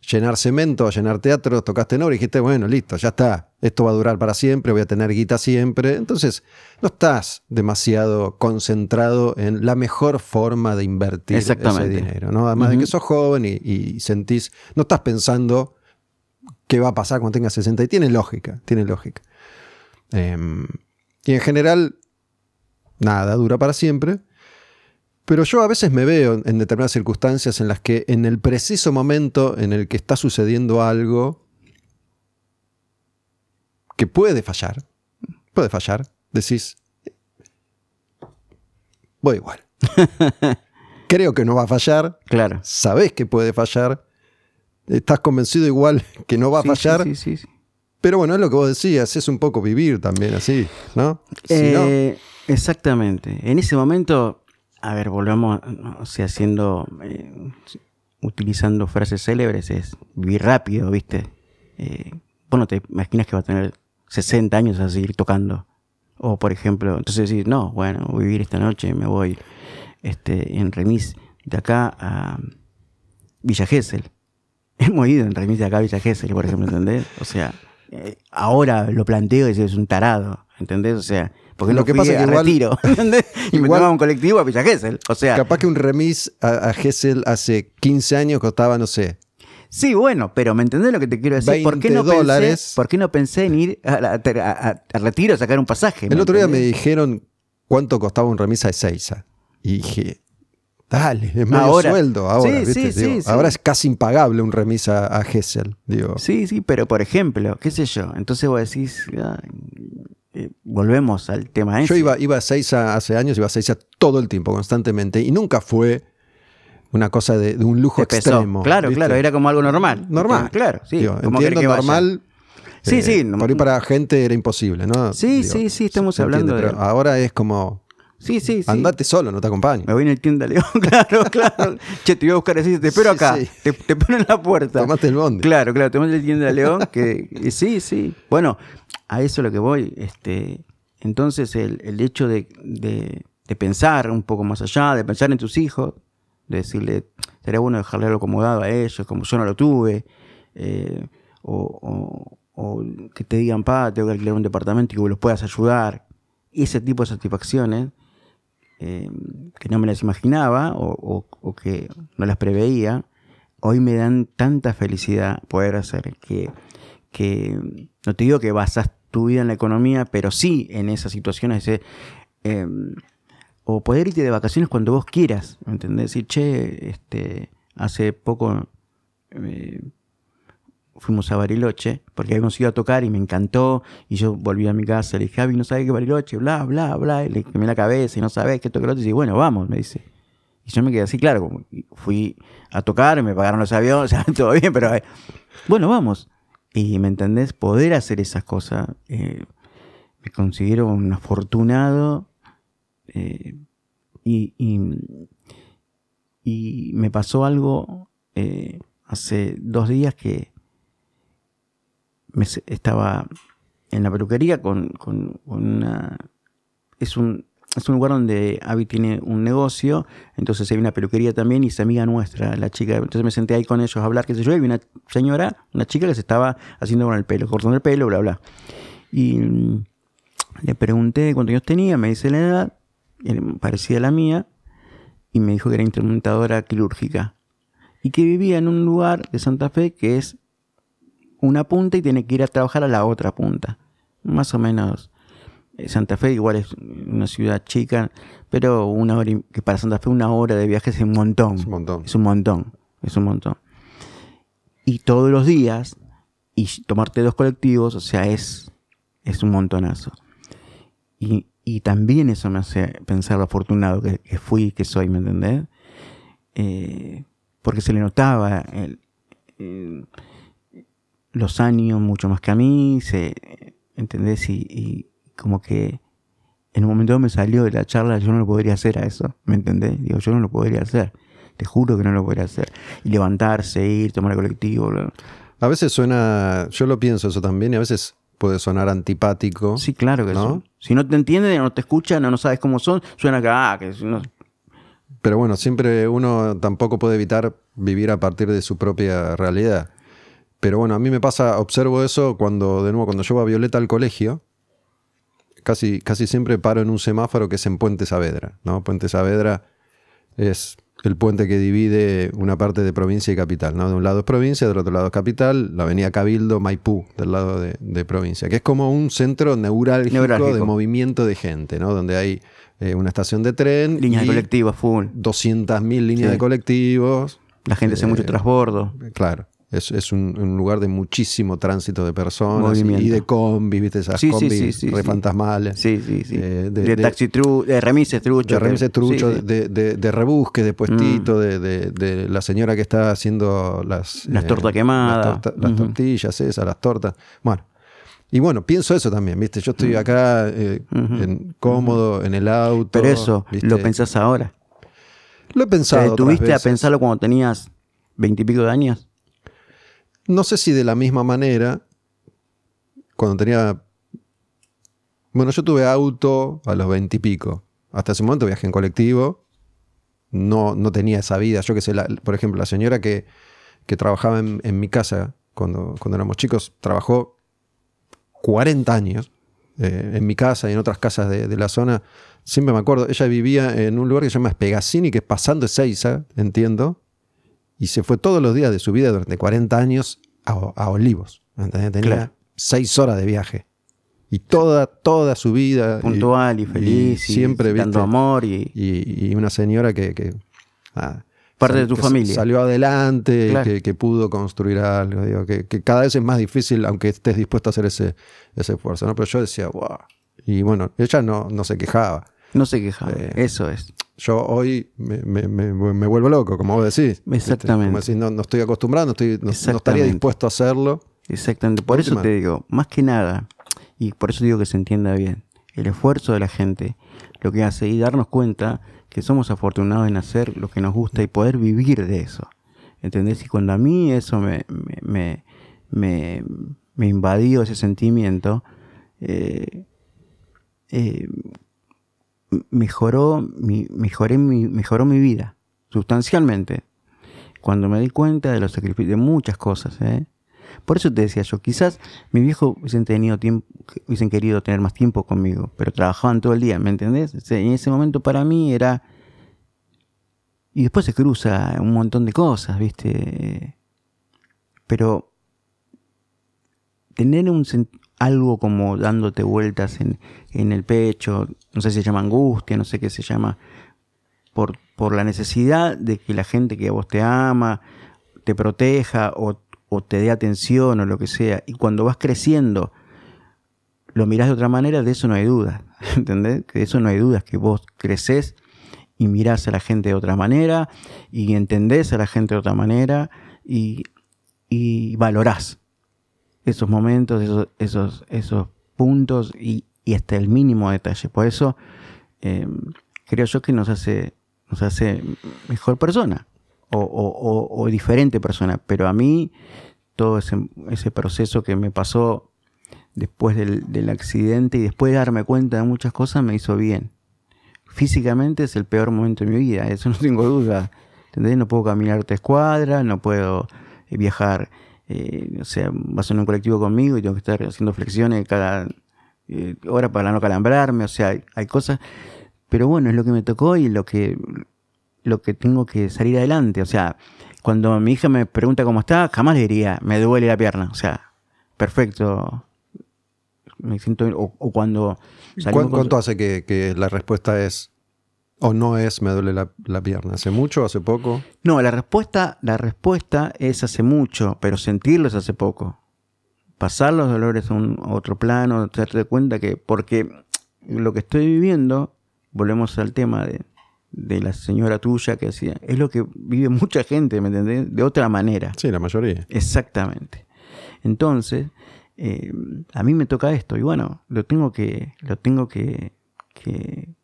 llenar cemento, a llenar teatro, tocaste en obra y dijiste, bueno, listo, ya está, esto va a durar para siempre, voy a tener guita siempre. Entonces, no estás demasiado concentrado en la mejor forma de invertir ese dinero, ¿no? Además de que sos joven y, sentís, no estás pensando qué va a pasar cuando tengas 60 y tiene lógica, tiene lógica. Em, y en general, nada dura para siempre. Pero yo a veces me veo en determinadas circunstancias en las que en el preciso momento en el que está sucediendo algo que puede fallar, puede fallar, decís, voy igual. Creo que no va a fallar. Claro. Sabés que puede fallar. Estás convencido igual que no va a fallar. Sí, sí, sí, Pero bueno, es lo que vos decías, es un poco vivir también así, ¿no? Eh, exactamente. En ese momento a ver, volvamos, o sea, haciendo, eh, utilizando frases célebres, es vivir rápido, ¿viste? Eh, bueno, te imaginas que va a tener 60 años a seguir tocando. O, por ejemplo, entonces decir, no, bueno, voy a vivir esta noche, me voy este, en remis de acá a Villa Gesell. Hemos ido en remis de acá a Villa Gesell, por ejemplo, ¿entendés? O sea, eh, ahora lo planteo y es un tarado, ¿entendés? O sea, porque lo que pasa es que igual, retiro, y me tomaba un colectivo a Villa Gesell. O sea, capaz que un remis a, a Gesell hace 15 años costaba, no sé, Sí, bueno, pero ¿me entendés lo que te quiero decir? ¿Por qué no Pensé, ¿Por qué no pensé en ir a, retiro a sacar un pasaje? El otro día me dijeron cuánto costaba un remis a Ezeiza. Y dije, dale, es medio ahora, sueldo ahora. Sí, sí, ahora es casi impagable un remis a, a Gessel. Digo. Sí, sí, pero por ejemplo, qué sé yo. Entonces vos decís, eh, volvemos al tema ese. Yo iba, iba a Seiza hace años, iba a Seiza todo el tiempo, constantemente, y nunca fue una cosa de, un lujo extremo. Claro, claro, era como algo normal. Normal. claro, sí. como entiendo normal. Sí, eh, sí. Para gente era imposible, ¿no? Sí, sí, sí, estamos hablando de... Pero ahora es como... Sí, sí, sí. Andate solo, no te acompaño. Me voy en el tienda León, claro, claro. che, te voy a buscar así, te espero acá. Te, te ponen la puerta. Tomaste el bondi. Claro, claro, tomaste el tienda León, que sí, sí. Bueno, a eso es lo que voy. Este, entonces, el, hecho de, pensar un poco más allá, de pensar en tus hijos, de decirle, sería bueno dejarle algo acomodado a ellos, como yo no lo tuve, eh, o, que te digan, pa, tengo que alquilar un departamento y que los puedas ayudar. Ese tipo de satisfacciones eh, que no me las imaginaba o, que no las preveía, hoy me dan tanta felicidad poder hacer que, que no te digo que basas tu vida en la economía, pero sí en esas situaciones eh, o poder irte de vacaciones cuando vos quieras, ¿entendés? Decir, che, este, hace poco eh, fuimos a Bariloche, porque habíamos ido a tocar y me encantó, y yo volví a mi casa, le dije, Javi, no sabes qué Bariloche, bla, bla, bla, y le quemé la cabeza y no sabes qué toque lo otro, y dice, bueno, vamos, me dice. Y yo me quedé así, claro, fui a tocar, me pagaron los aviones, todo bien, pero eh, bueno, vamos. Y me entendés, poder hacer esas cosas, eh, me considero un afortunado eh, y, y, me pasó algo hace dos días que estaba en la peluquería con, una... Es un, es un lugar donde Abby tiene un negocio, entonces hay una peluquería también y es amiga nuestra, la chica. Entonces me senté ahí con ellos a hablar, qué sé yo, y vi una señora, una chica que se estaba haciendo con el pelo, cortando el pelo, bla, bla. Y mm, le pregunté cuántos años tenía, me dice la edad, parecía la mía, y me dijo que era instrumentadora quirúrgica. Y que vivía en un lugar de Santa Fe que es una punta y tiene que ir a trabajar a la otra punta. Más o menos. Eh, Santa Fe igual es una ciudad chica, pero una hora que para Santa Fe una hora de viaje es un montón. Es un montón. Es un montón. Es un montón. Y todos los días, y tomarte dos colectivos, o sea, es, es un montonazo. Y, también eso me hace pensar lo afortunado que, fui, que soy, ¿me entendés? Eh, porque se le notaba el los años mucho más que a mí, se, ¿entendés? Y, como que en un momento me salió de la charla, yo no lo podría hacer a eso, ¿me entendés? Digo, yo no lo podría hacer. Te juro que no lo podría hacer. Y levantarse, ir, tomar el colectivo. A veces suena, yo lo pienso eso también, y a veces puede sonar antipático. Sí, claro que ¿no? sí. Si no te entienden, no te escuchan, no, no sabes cómo son, suena que, ah, que no- Pero bueno, siempre uno tampoco puede evitar vivir a partir de su propia realidad. Pero bueno, a mí me pasa, observo eso cuando, de nuevo, cuando llevo a Violeta al colegio, casi, casi siempre paro en un semáforo que es en Puente Saavedra, ¿no? Puente Saavedra es el puente que divide una parte de provincia y capital, ¿no? De un lado es provincia, del otro lado es capital, la avenida Cabildo, Maipú, del lado de, de provincia, que es como un centro neurálgico, Neurálgico. de movimiento de gente, ¿no? Donde hay eh, una estación de tren líneas y de colectivo full. 200.000 líneas Sí. de colectivos. La gente hace Eh, mucho transbordo. Claro, es, es un, un lugar de muchísimo tránsito de personas y, Movimiento. y de combis, ¿viste? Esas Sí, combis sí, sí, re sí. fantasmales. Sí, sí. Eh, de, taxi tru, de remises trucho. De remises truchos, de, de- de rebusque, de puestito, Mm. de, la señora que está haciendo las... Las tortas quemadas. Las, torta- las Ujú. tortillas esas, las tortas. Bueno. Y bueno, pienso eso también, ¿viste? Yo estoy acá eh, en- cómodo, en el auto. Pero eso, ¿viste? lo pensás ahora. Lo he ¿Te pensado. otras detuviste a pensarlo cuando tenías veintipico de años? No sé si de la misma manera, cuando tenía... Bueno, yo tuve auto a los veintipico. Hasta ese momento viajé en colectivo. No, no tenía esa vida. Yo que sé, la- por ejemplo, la señora que, que trabajaba en, mi casa cuando, cuando éramos chicos, trabajó 40 años eh, en mi casa y en otras casas de, la zona. Siempre me acuerdo, ella vivía en un lugar que se llama Espegasini, que es pasando Ezeiza, entiendo, y se fue todos los días de su vida durante 40 años a, a Olivos. ¿entendés? Tenía Claro. seis horas de viaje. Y toda, toda su vida. y- Puntual y, feliz. Y, siempre, dando amor y Y, y una señora que, que, ah, Parte sal- de tu que familia. Salió adelante, Claro. que, que pudo construir algo. Digo, que, que cada vez es más difícil, aunque estés dispuesto a hacer ese, ese esfuerzo. ¿no? Pero yo decía, wow. Y bueno, ella no, no se quejaba. No se quejaba. Eh, Eso es. Yo hoy me, me- me- me vuelvo loco, como vos decís. ¿viste? Exactamente. Como decís, no, no estoy acostumbrado, no, estoy, no- no estaría dispuesto a hacerlo. Exactamente. Por eso te digo, más que nada, y por eso digo que se entienda bien, el esfuerzo de la gente, lo que hace y darnos cuenta que somos afortunados en hacer lo que nos gusta y poder vivir de eso. ¿Entendés? Y cuando a mí eso me, me, me, me- me invadió ese sentimiento, eh, eh, mejoró, mi, mejoré mi, mejoró mi vida, sustancialmente. Cuando me di cuenta de los sacrificios, de muchas cosas, ¿eh? Por eso te decía yo, quizás mis viejos hubiesen tenido tiempo, hubiesen querido tener más tiempo conmigo, pero trabajaban todo el día, ¿me entendés? En ese momento para mí era... Y después se cruza un montón de cosas, ¿viste? Pero tener un algo como dándote vueltas en, en el pecho, no sé si se llama angustia, no sé qué se llama, por, por la necesidad de que la gente que a vos te ama te proteja o, o te dé atención o lo que sea. Y cuando vas creciendo, lo mirás de otra manera, de eso no hay duda. ¿Entendés? Que de eso no hay dudas, que vos creces y mirás a la gente de otra manera y entendés a la gente de otra manera y, y valorás esos momentos, esos, esos, esos puntos y, y hasta el mínimo detalle. Por eso eh, creo yo que nos hace, nos hace mejor persona o, diferente persona. Pero a mí todo ese, proceso que me pasó después del, del accidente y después de darme cuenta de muchas cosas me hizo bien. Físicamente es el peor momento de mi vida, eso no tengo duda. ¿Entendés? No puedo caminar tres cuadras, no puedo eh, viajar, eh, o sea, vas en un colectivo conmigo y tengo que estar haciendo flexiones cada eh, hora para no calambrarme, o sea, hay, hay cosas, pero bueno, es lo que me tocó y lo que, lo que tengo que salir adelante, o sea, cuando mi hija me pregunta cómo está, jamás le diría, me duele la pierna, o sea, perfecto, me siento, o, o cuando salimos ¿Cuán- con- ¿Cuánto hace que, que la respuesta es o no es me duele la, la pierna? ¿Hace mucho? ¿Hace poco? No, la respuesta, la respuesta es hace mucho, pero sentirlo es hace poco. Pasar los dolores a, un, a otro plano, darte cuenta que, porque lo que estoy viviendo, volvemos al tema de, de la señora tuya que decía, es lo que vive mucha gente, ¿me entendés? De otra manera. Sí, la mayoría. Exactamente. Entonces, eh, a mí me toca esto y bueno, lo tengo que, lo tengo que, que,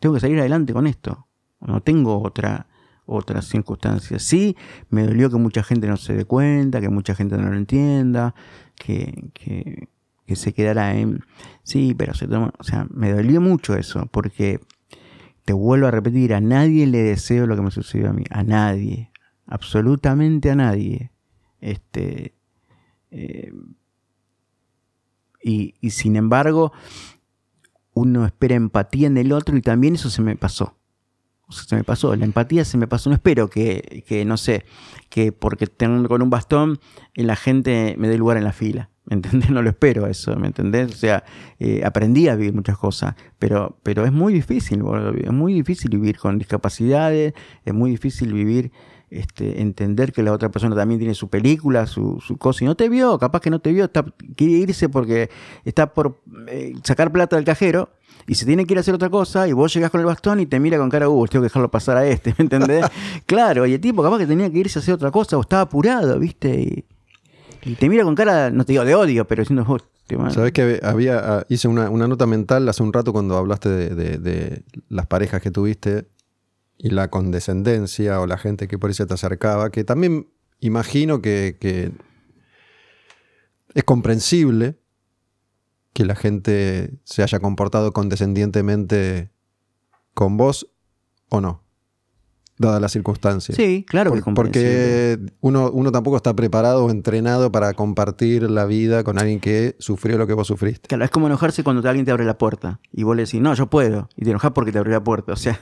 tengo que salir adelante con esto. No tengo otra, otras circunstancias. Sí, me dolió que mucha gente no se dé cuenta, que mucha gente no lo entienda, que, que, se quedara en... Sí, pero se toma, o sea, me dolió mucho eso, porque te vuelvo a repetir, a nadie le deseo lo que me sucedió a mí, a nadie, absolutamente a nadie. Este, eh, y, y sin embargo, uno espera empatía en el otro y también eso se me pasó. Se me pasó, la empatía se me pasó. No espero que, que no sé, que porque tengo con un bastón la gente me dé lugar en la fila. ¿Me entendés? No lo espero eso, ¿me entendés? O sea, eh, aprendí a vivir muchas cosas, pero, pero es muy difícil, es muy difícil vivir con discapacidades, es muy difícil vivir, este, entender que la otra persona también tiene su película, su, su cosa, y no te vio, capaz que no te vio, quiere irse porque está por eh, sacar plata del cajero, y se tiene que ir a hacer otra cosa y vos llegás con el bastón y te mira con cara, uh, tengo que dejarlo pasar a este, ¿me entendés? claro, y el tipo capaz que tenía que irse a hacer otra cosa o estaba apurado, ¿viste? Y, y te mira con cara, no te digo de odio, pero diciendo, oh, Sabes que había, ah, hice una, nota mental hace un rato cuando hablaste de, las parejas que tuviste y la condescendencia o la gente que por eso te acercaba, que también imagino que, que es comprensible que la gente se haya comportado condescendientemente con vos o no dadas las circunstancias. Sí, claro que Porque uno, uno tampoco está preparado o entrenado para compartir la vida con alguien que sufrió lo que vos sufriste. Claro, es como enojarse cuando alguien te abre la puerta y vos le decís, no, yo puedo. Y te enojas porque te abrió la puerta. O sea,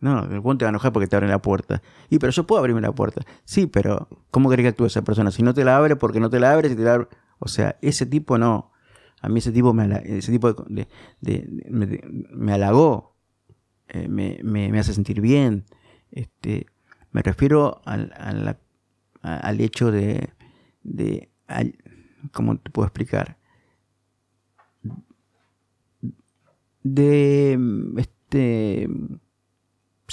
no, el te va a enojar porque te abre la puerta. Y pero yo puedo abrirme la puerta. Sí, pero ¿cómo querés que actúe esa persona? Si no te la abre, porque no te la abre. O sea, ese tipo no. A mí ese tipo me, ese tipo de, me, halagó, eh, me, me hace sentir bien. Este, me refiero al, al, hecho de, de ¿cómo te puedo explicar? De, este,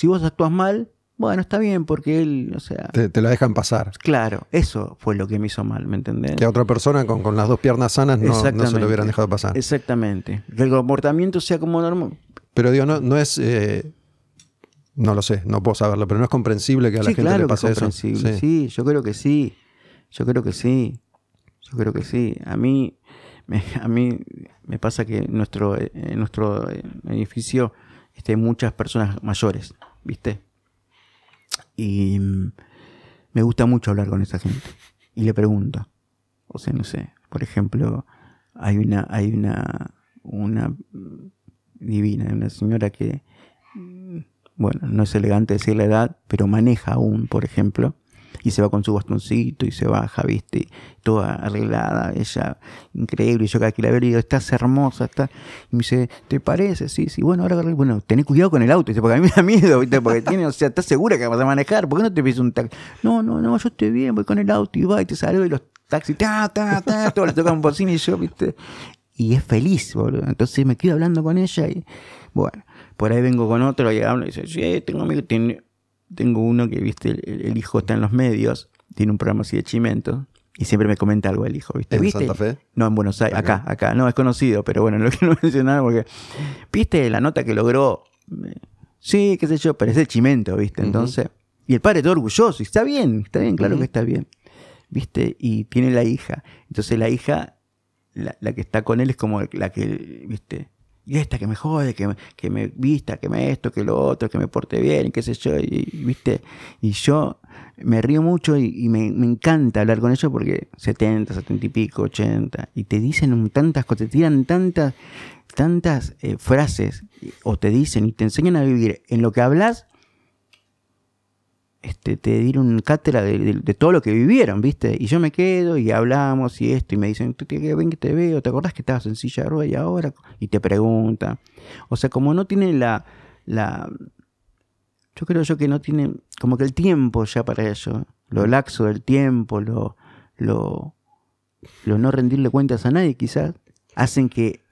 si vos actúas mal, bueno, está bien, porque él, o sea... Te, la dejan pasar. Claro, eso fue lo que me hizo mal, ¿me entendés? Que a otra persona con, con las dos piernas sanas no, se lo hubieran dejado pasar. Exactamente. Que el comportamiento sea como normal. Pero digo, no, no es... Eh, no lo sé, no puedo saberlo, pero no es comprensible que a la gente le pase eso. Sí. sí, yo creo que sí. Yo creo que sí. Yo creo que sí. A mí me, a mí me pasa que en nuestro, en nuestro edificio este, hay muchas personas mayores, ¿viste? Y mm, me gusta mucho hablar con esa gente. Y le pregunto. O sea, no sé. Por ejemplo, hay una, hay una, una divina, una señora que bueno, no es elegante decir la edad, pero maneja aún, por ejemplo, y se va con su bastoncito y se baja, viste, toda arreglada, ella, increíble, y yo cada que la veo le digo, estás hermosa, está y me dice, ¿te parece? Sí, sí, bueno, ahora, bueno, tenés cuidado con el auto, porque a mí me da miedo, viste, porque tiene, o sea, ¿estás segura que vas a manejar? ¿Por qué no te pides un taxi? No, no, no, yo estoy bien, voy con el auto y va y te salgo y los taxis, ta, ta, ta, todos le tocan bocina y yo, viste, y es feliz, boludo, entonces me quedo hablando con ella y, bueno, por ahí vengo con otro y hablo y dice, sí, tengo, tengo uno que, viste, el, hijo está en los medios, tiene un programa así de chimento, y siempre me comenta algo el hijo, ¿viste? ¿En Santa Fe? No, en Buenos Aires, acá, acá, no, es conocido, pero bueno, lo que no mencionaba porque, ¿viste la nota que logró? Sí, qué sé yo, pero es de chimento, ¿viste? Entonces, y el padre todo orgulloso, y está bien, está bien, claro que está bien, ¿viste? Y tiene la hija, entonces la hija, la, la que está con él es como la que, ¿viste? Y esta que me jode, que, que me vista, que me esto, que lo otro, que me porte bien, qué sé yo, y, viste, y yo me río mucho y, me, encanta hablar con ellos porque 70, 70 y pico, 80, y te dicen tantas cosas, te tiran tantas, tantas eh, frases, o te dicen y te enseñan a vivir en lo que hablas este, te dieron un cátedra de, todo lo que vivieron, ¿viste? Y yo me quedo y hablamos y esto, y me dicen, ¿tú ven que te veo? ¿Te acordás que estabas en silla de ruedas y ahora? Y te preguntan. O sea, como no tienen la, la... Yo creo yo que no tienen como que el tiempo ya para eso, lo laxo del tiempo, lo, lo, lo no rendirle cuentas a nadie quizás, hacen que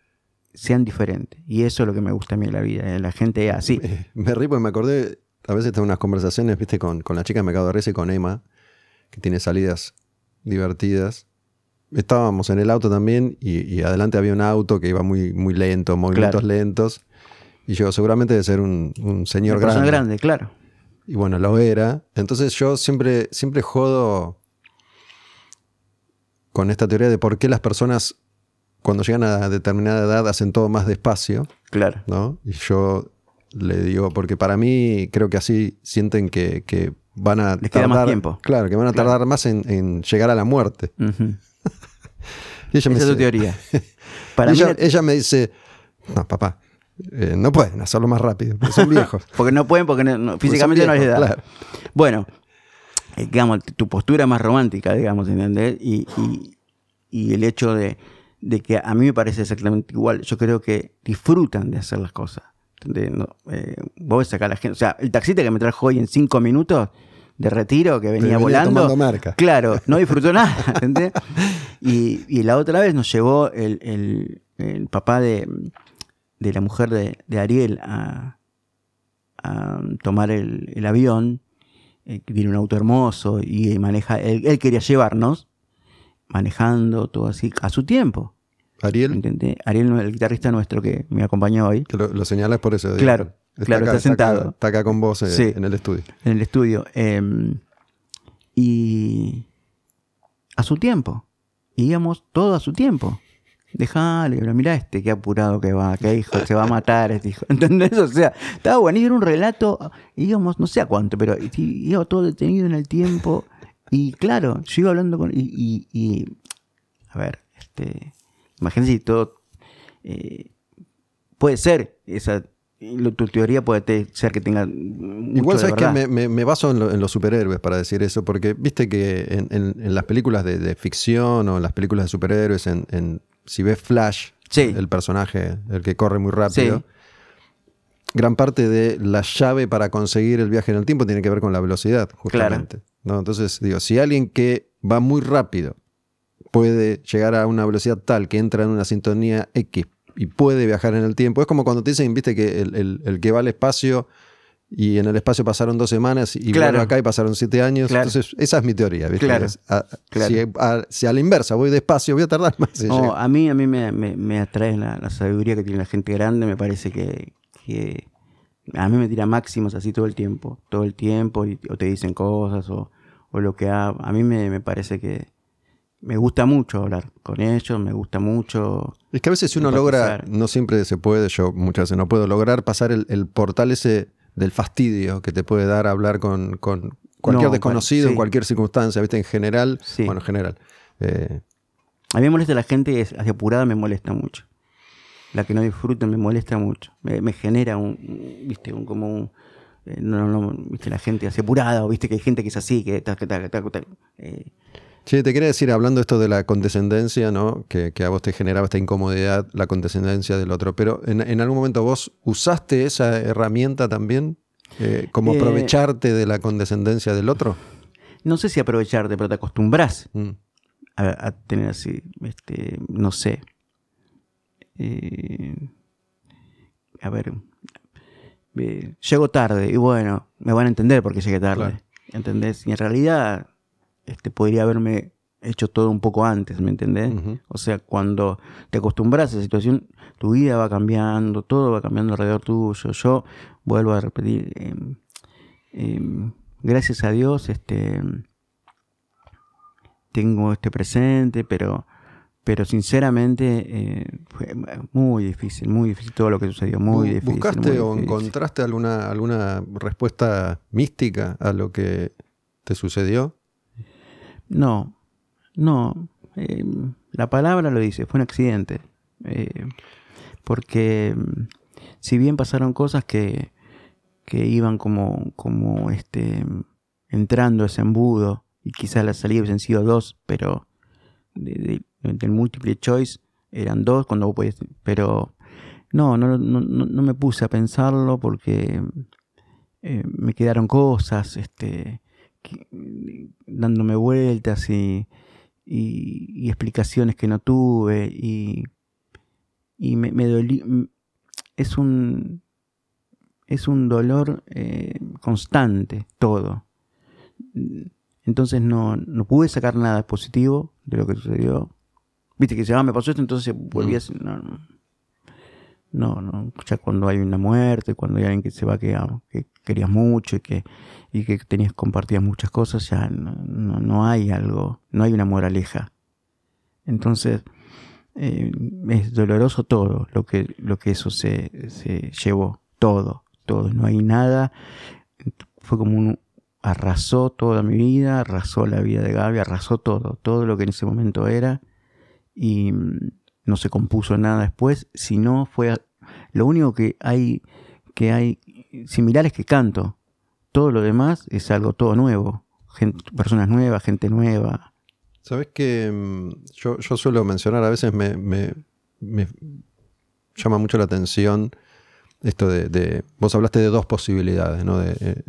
sean diferentes. Y eso es lo que me gusta a mí en la vida, la gente así. Me, me río porque me acordé a veces tengo unas conversaciones, viste, con, con la chica de Mercado de Reyes y con Emma, que tiene salidas divertidas. Estábamos en el auto también y, adelante había un auto que iba muy, muy lento, movimientos lentos. Y yo, seguramente debe ser un, un señor grande. grande, claro. y bueno, lo era. Entonces yo siempre, siempre jodo con esta teoría de por qué las personas cuando llegan a determinada edad hacen todo más despacio. Claro. ¿no? Y yo le digo, porque para mí creo que así sienten que, que van a Les queda más tiempo. Claro, que van a Claro. tardar más en, en llegar a la muerte. Ujú. Y ella Esa me es tu dice- teoría. Para ella, ella me dice, no, papá, eh, no pueden hacerlo más rápido, porque son viejos. porque no pueden, porque no- no- Porque son físicamente no les da. claro. Bueno, eh, digamos, tu postura más romántica, digamos, ¿entendés? Y, y- y el hecho de, de que a mí me parece exactamente igual. Yo creo que disfrutan de hacer las cosas. ¿Entendés? No, eh, vos ves acá a la gente. O sea, el taxista que me trajo hoy en cinco minutos de retiro, que venía, venía volando. marca. Claro, no disfrutó nada, ¿entendés? Y, y la otra vez nos llevó el, el- el papá de, de la mujer de, de Ariel a, a tomar el, el avión, eh, que tiene un auto hermoso y maneja, él, él quería llevarnos, manejando todo así, a su tiempo. Ariel, ¿entendés? Ariel, el guitarrista nuestro que me acompañó hoy, que lo, lo señalas por eso. Claro, claro, está acá, sentado. acá, está acá con vos eh, Sí. en el estudio. en el estudio, eh, y a su tiempo, íbamos todo a su tiempo. Dejale, pero mirá este, qué apurado que va, qué hijo, se va a matar este hijo. ¿Entendés? O sea, estaba buenísimo, era un relato, íbamos, no sé a cuánto, pero iba todo detenido en el tiempo. Y claro, yo iba hablando con. Y, y- y, a ver, este. Imagínense si todo. eh, puede ser, esa. Tu teoría puede ser que tenga. mucho Igual de sabes que me, me- me baso en, lo- en los superhéroes para decir eso, porque viste que en, en- en las películas de, de ficción o en las películas de superhéroes, en, si ves Flash, Sí. el personaje, el que corre muy rápido, Sí. gran parte de la llave para conseguir el viaje en el tiempo tiene que ver con la velocidad, justamente. ¿no? Entonces, digo, si alguien que va muy rápido puede llegar a una velocidad tal que entra en una sintonía X y puede viajar en el tiempo, es como cuando te dicen, viste, que el, el- el que va al espacio y en el espacio pasaron dos semanas y Claro. vuelve acá y pasaron siete años. Claro. Entonces, esa es mi teoría, ¿viste? Claro. A- Claro. Si, a, si a la inversa voy despacio, voy a tardar más No, a mí, a mí me, me- me atrae la, la sabiduría que tiene la gente grande. Me parece que, que a mí me tira máximos así todo el tiempo. Todo el tiempo. Y, o te dicen cosas o, o lo que ha, A mí me, me parece que me gusta mucho hablar con ellos. Me gusta mucho. Es que a veces si uno logra, no siempre se puede, yo muchas veces no puedo lograr pasar el, el portal ese del fastidio que te puede dar hablar con, con cualquier No, desconocido sí. en cualquier circunstancia, ¿viste? En general, Sí. bueno, en general. eh, A mí me molesta la gente es- así apurada, me molesta mucho. La que no disfruta me molesta mucho. Me, me genera un, viste, un como un, eh, no, no, viste, la gente así apurada, o viste que hay gente que es así, que tac, tac, tac, eh, Che, te quería decir, hablando esto de la condescendencia, ¿no? Que, que a vos te generaba esta incomodidad, la condescendencia del otro, pero en, en algún momento vos usaste esa herramienta también, eh, como Eh, aprovecharte de la condescendencia del otro. no sé si aprovecharte, pero te acostumbras Mm. a, a tener así, este, no sé. Eh, a ver, eh, llego tarde y bueno, me van a entender porque llegué tarde. Claro. ¿Entendés? Y en realidad este, podría haberme hecho todo un poco antes, ¿me entendés? O sea, cuando te acostumbras a esa situación, tu vida va cambiando, todo va cambiando alrededor tuyo. Yo vuelvo a repetir, em, em, gracias a Dios, este, tengo este presente, pero, pero sinceramente eh, fue muy difícil, muy difícil todo lo que sucedió, muy difícil. ¿Buscaste muy o difícil. encontraste alguna, alguna respuesta mística a lo que te sucedió? No, no. eh, la palabra lo dice, fue un accidente. Eh, porque mm, si bien pasaron cosas que, que iban como, como este, entrando ese embudo, y quizás la salida hubiesen sido dos, pero de- de- del múltiple choice eran dos cuando podías. Pero no, no, no, no, me puse a pensarlo porque eh, me quedaron cosas, este, dándome vueltas y, y- y explicaciones que no tuve y, y me, me Es un, es un dolor eh, constante, todo. Entonces no, no pude sacar nada positivo de lo que sucedió. Viste que se ah, me pasó esto, entonces volví a... No, no. No, no, ya cuando hay una muerte, cuando hay alguien que se va que, que querías mucho y que, y que tenías compartidas muchas cosas, ya no, no, hay algo, no hay una moraleja. Entonces, eh, es doloroso todo lo que, lo que eso se, se llevó, todo, todo, no hay nada, fue como un, arrasó toda mi vida, arrasó la vida de Gaby, arrasó todo, todo lo que en ese momento era. Y mm, no se compuso nada después, sino fue lo único que hay que hay similar es que canto. Todo lo demás es algo todo nuevo, personas nuevas, gente nueva. Sabes que mm, yo, suelo mencionar, a veces me, me, llama mucho la atención esto de, Vos hablaste de dos posibilidades, ¿no? De, eh,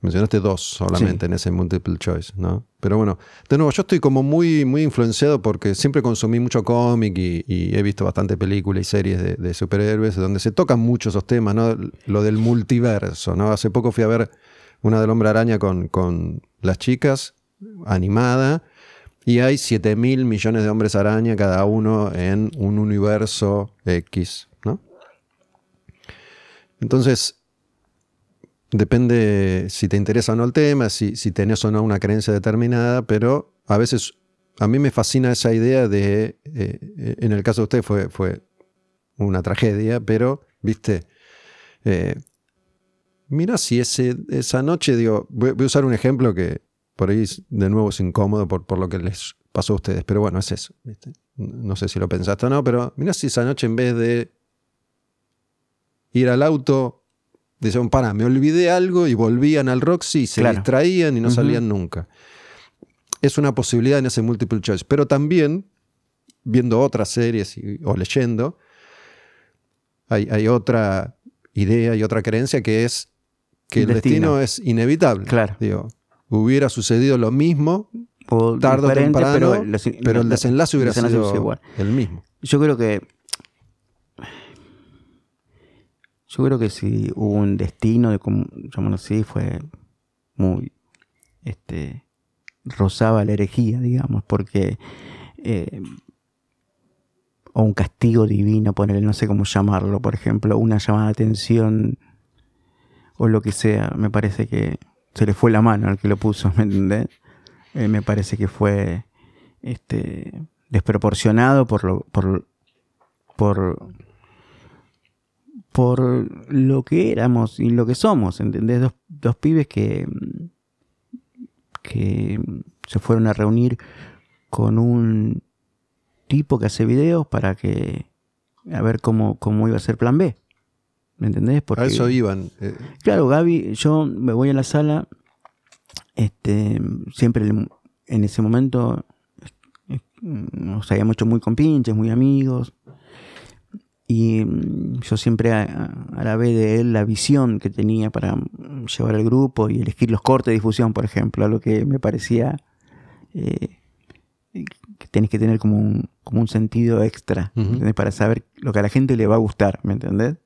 Mencionaste dos solamente en ese multiple choice, ¿no? Pero bueno, de nuevo, yo estoy como muy, muy influenciado porque siempre consumí mucho cómic y, he visto bastante películas y series de, superhéroes donde se tocan mucho esos temas, ¿no? Lo del multiverso, ¿no? Hace poco fui a ver una del Hombre Araña con, con las chicas, animada, y hay 7 mil millones de hombres araña cada uno en un universo X, ¿no? Entonces, Depende si te interesa o no el tema, si, si tenés o no una creencia determinada, pero a veces a mí me fascina esa idea de, eh, en el caso de usted fue, fue una tragedia, pero, viste, eh, mira si ese, esa noche, digo, voy, a usar un ejemplo que por ahí de nuevo es incómodo por, por lo que les pasó a ustedes, pero bueno, es eso, ¿viste? no sé si lo pensaste o no, pero mira si esa noche en vez de ir al auto Dicen, para, me olvidé algo y volvían al Roxy y se distraían y no salían nunca. Es una posibilidad en ese multiple choice. Pero también, viendo otras series o leyendo, hay, otra idea y otra creencia que es que el, destino. es inevitable. Claro. Digo, hubiera sucedido lo mismo tarde o temprano, pero, el desenlace hubiera sido igual. el mismo. Yo creo que Yo creo que si hubo un destino, de como así, fue muy, este, rozaba la herejía, digamos, porque, eh, o un castigo divino, ponerle, no sé cómo llamarlo, por ejemplo, una llamada de atención, o lo que sea, me parece que se le fue la mano al que lo puso, ¿me entendés? Eh, me parece que fue, este, desproporcionado por lo, por, por por lo que éramos y lo que somos, ¿entendés? Dos, pibes que, que se fueron a reunir con un tipo que hace videos para que a ver cómo, cómo iba a ser plan B. ¿Me entendés? Porque, a eso iban. Eh. Claro, Gaby, yo me voy a la sala, este, siempre en ese momento nos habíamos hecho muy compinches, muy amigos. Y mm, yo siempre alabé de él la visión que tenía para mm, llevar al grupo y elegir los cortes de difusión, por ejemplo, lo que me parecía eh, que tenés que tener como un, como un sentido extra para saber lo que a la gente le va a gustar, ¿me entendés?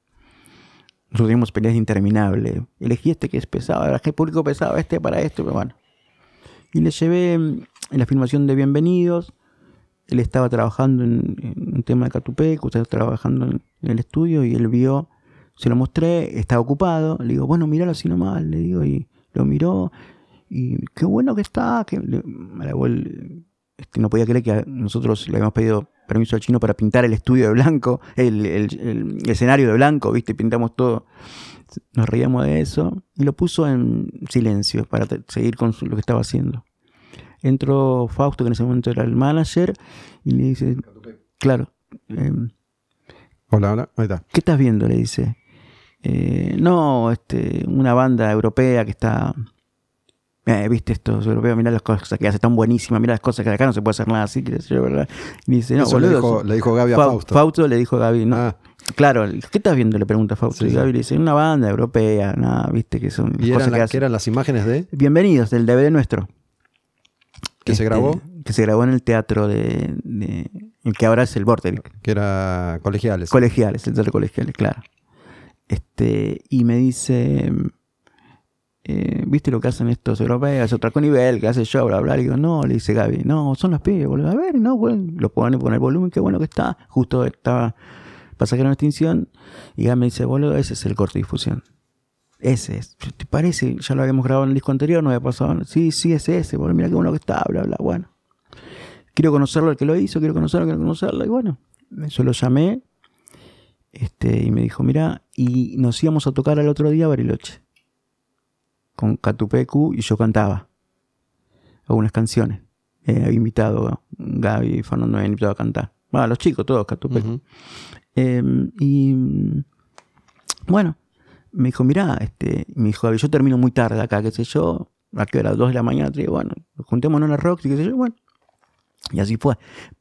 Nosotros teníamos peleas interminables. Elegí este que es pesado, el público pesado, este para esto, pero bueno. Y le llevé mm, en la filmación de Bienvenidos él estaba trabajando en, un tema de Catupec, estaba trabajando en, el estudio y él vio, se lo mostré, estaba ocupado, le digo, bueno, míralo así nomás, le digo, y lo miró, y qué bueno que está, que este, no podía creer que nosotros le habíamos pedido permiso al chino para pintar el estudio de blanco, el, escenario de blanco, viste, pintamos todo. Nos reíamos de eso y lo puso en silencio para seguir con lo que estaba haciendo. Entró Fausto, que en ese momento era el manager, y le dice, claro. Em, hola, hola, ahí está. ¿Qué estás viendo? Le dice. Eh, no, este, una banda europea que está... Eh, viste estos europeos, mira las cosas que hace tan buenísimas, mira las cosas que acá no se puede hacer nada así, ¿verdad? Y dice, no, le, dijo, le dijo Gaby a Fausto. Fausto le dijo a Gaby, no. Ah. Claro, ¿qué estás viendo? Le pregunta Fausto. y Gaby le dice, una banda europea, nada, viste que son. ¿Y eran, que, eran las imágenes de? Bienvenidos, del DVD nuestro. ¿Que se grabó? Este, que se grabó en el teatro de, el que ahora es el Vorterix. Que era colegiales. Colegiales, el teatro colegiales, claro. Este, y me dice, eh, ¿viste lo que hacen estos europeos? Otra con nivel, que hace yo, bla, bla. Y digo, no, le dice Gaby, no, son los pibes, boludo. A ver, no, bueno, lo pueden poner volumen, qué bueno que está. Justo estaba Pasajero en extinción. Y Gaby me dice, boludo, ese es el corte de difusión. Ese es. ¿Te parece? Ya lo habíamos grabado en el disco anterior, no había pasado. Sí, sí, es ese. Bueno, mira qué bueno que está, bla, bla. Bueno. Quiero conocerlo el que lo hizo, quiero conocerlo, quiero conocerlo. Y bueno, eso lo llamé. Este, y me dijo, mira, y nos íbamos a tocar al otro día a Bariloche. Con Catupecu y yo cantaba algunas canciones. Eh, había invitado, Gaby y Fernando me habían invitado a cantar. Bueno, los chicos, todos, Catupecu. Eh, y bueno, me dijo, mira, este, me dijo, yo termino muy tarde acá, qué sé yo, a qué hora, dos de la mañana, te digo, bueno, juntémonos en la rock, qué sé yo, bueno. Y así fue.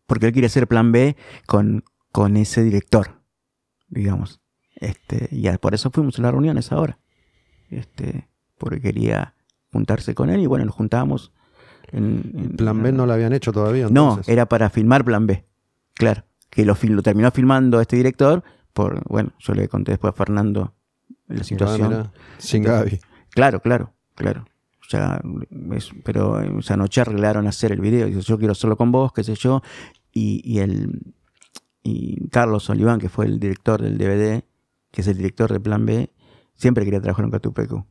Porque él quería hacer plan B con, con ese director, digamos. Este, y por eso fuimos a las reuniones ahora. Este, porque quería juntarse con él y bueno, nos juntábamos. En, plan B no lo habían hecho todavía. No, era para filmar Plan B. Claro, que lo, lo terminó filmando este director. Por, bueno, yo le conté después a Fernando la situación. sin Gaby. Claro, claro, claro. O sea, pero esa noche arreglaron hacer el video. Dice, yo quiero hacerlo con vos, qué sé yo. Y, y, el, y Carlos Oliván, que fue el director del DVD, que es el director de Plan B, siempre quería trabajar en Catupecu.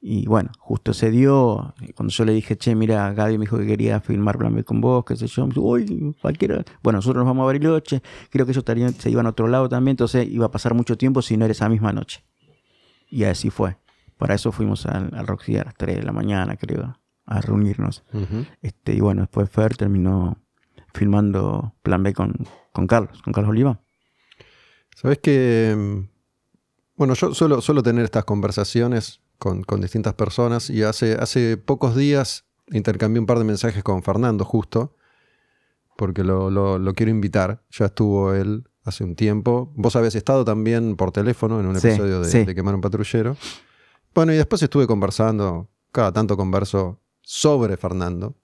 Y bueno, justo se dio, cuando yo le dije, che, mira, Gaby me dijo que quería filmar Plan B con vos, qué sé yo, me dijo, uy, cualquiera. Bueno, nosotros nos vamos a Bariloche, creo que ellos se iban a otro lado también, entonces iba a pasar mucho tiempo si no era esa misma noche. Y así fue. Para eso fuimos al, al Roxy a las 3 de la mañana, creo, a reunirnos. este, y bueno, después Fer terminó filmando Plan B con, con Carlos, con Carlos Oliva. Sabes que, mm, bueno, yo suelo, suelo tener estas conversaciones con, distintas personas y hace, hace pocos días intercambié un par de mensajes con Fernando justo, porque lo, lo, quiero invitar. Ya estuvo él hace un tiempo. Vos habías estado también por teléfono en un episodio de, Quemar un Patrullero. Bueno, y después estuve conversando, cada tanto converso sobre Fernando,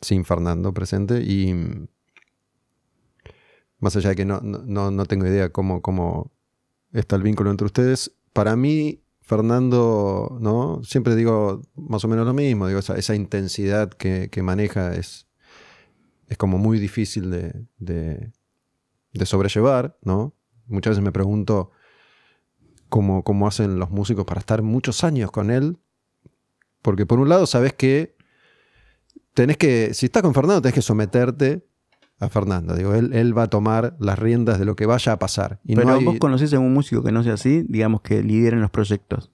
sin Fernando presente, y más allá de que no, no, no tengo idea cómo, cómo está el vínculo entre ustedes, para mí Fernando, ¿no? Siempre digo más o menos lo mismo, digo, esa, intensidad que, maneja es, es como muy difícil de, de, sobrellevar, ¿no? Muchas veces me pregunto cómo, cómo hacen los músicos para estar muchos años con él, porque por un lado sabes que tenés que, si estás con Fernando, tenés que someterte a Fernando. Digo, él, él, va a tomar las riendas de lo que vaya a pasar. Y Pero vos conocés a un músico que no sea así, digamos que lideren los proyectos.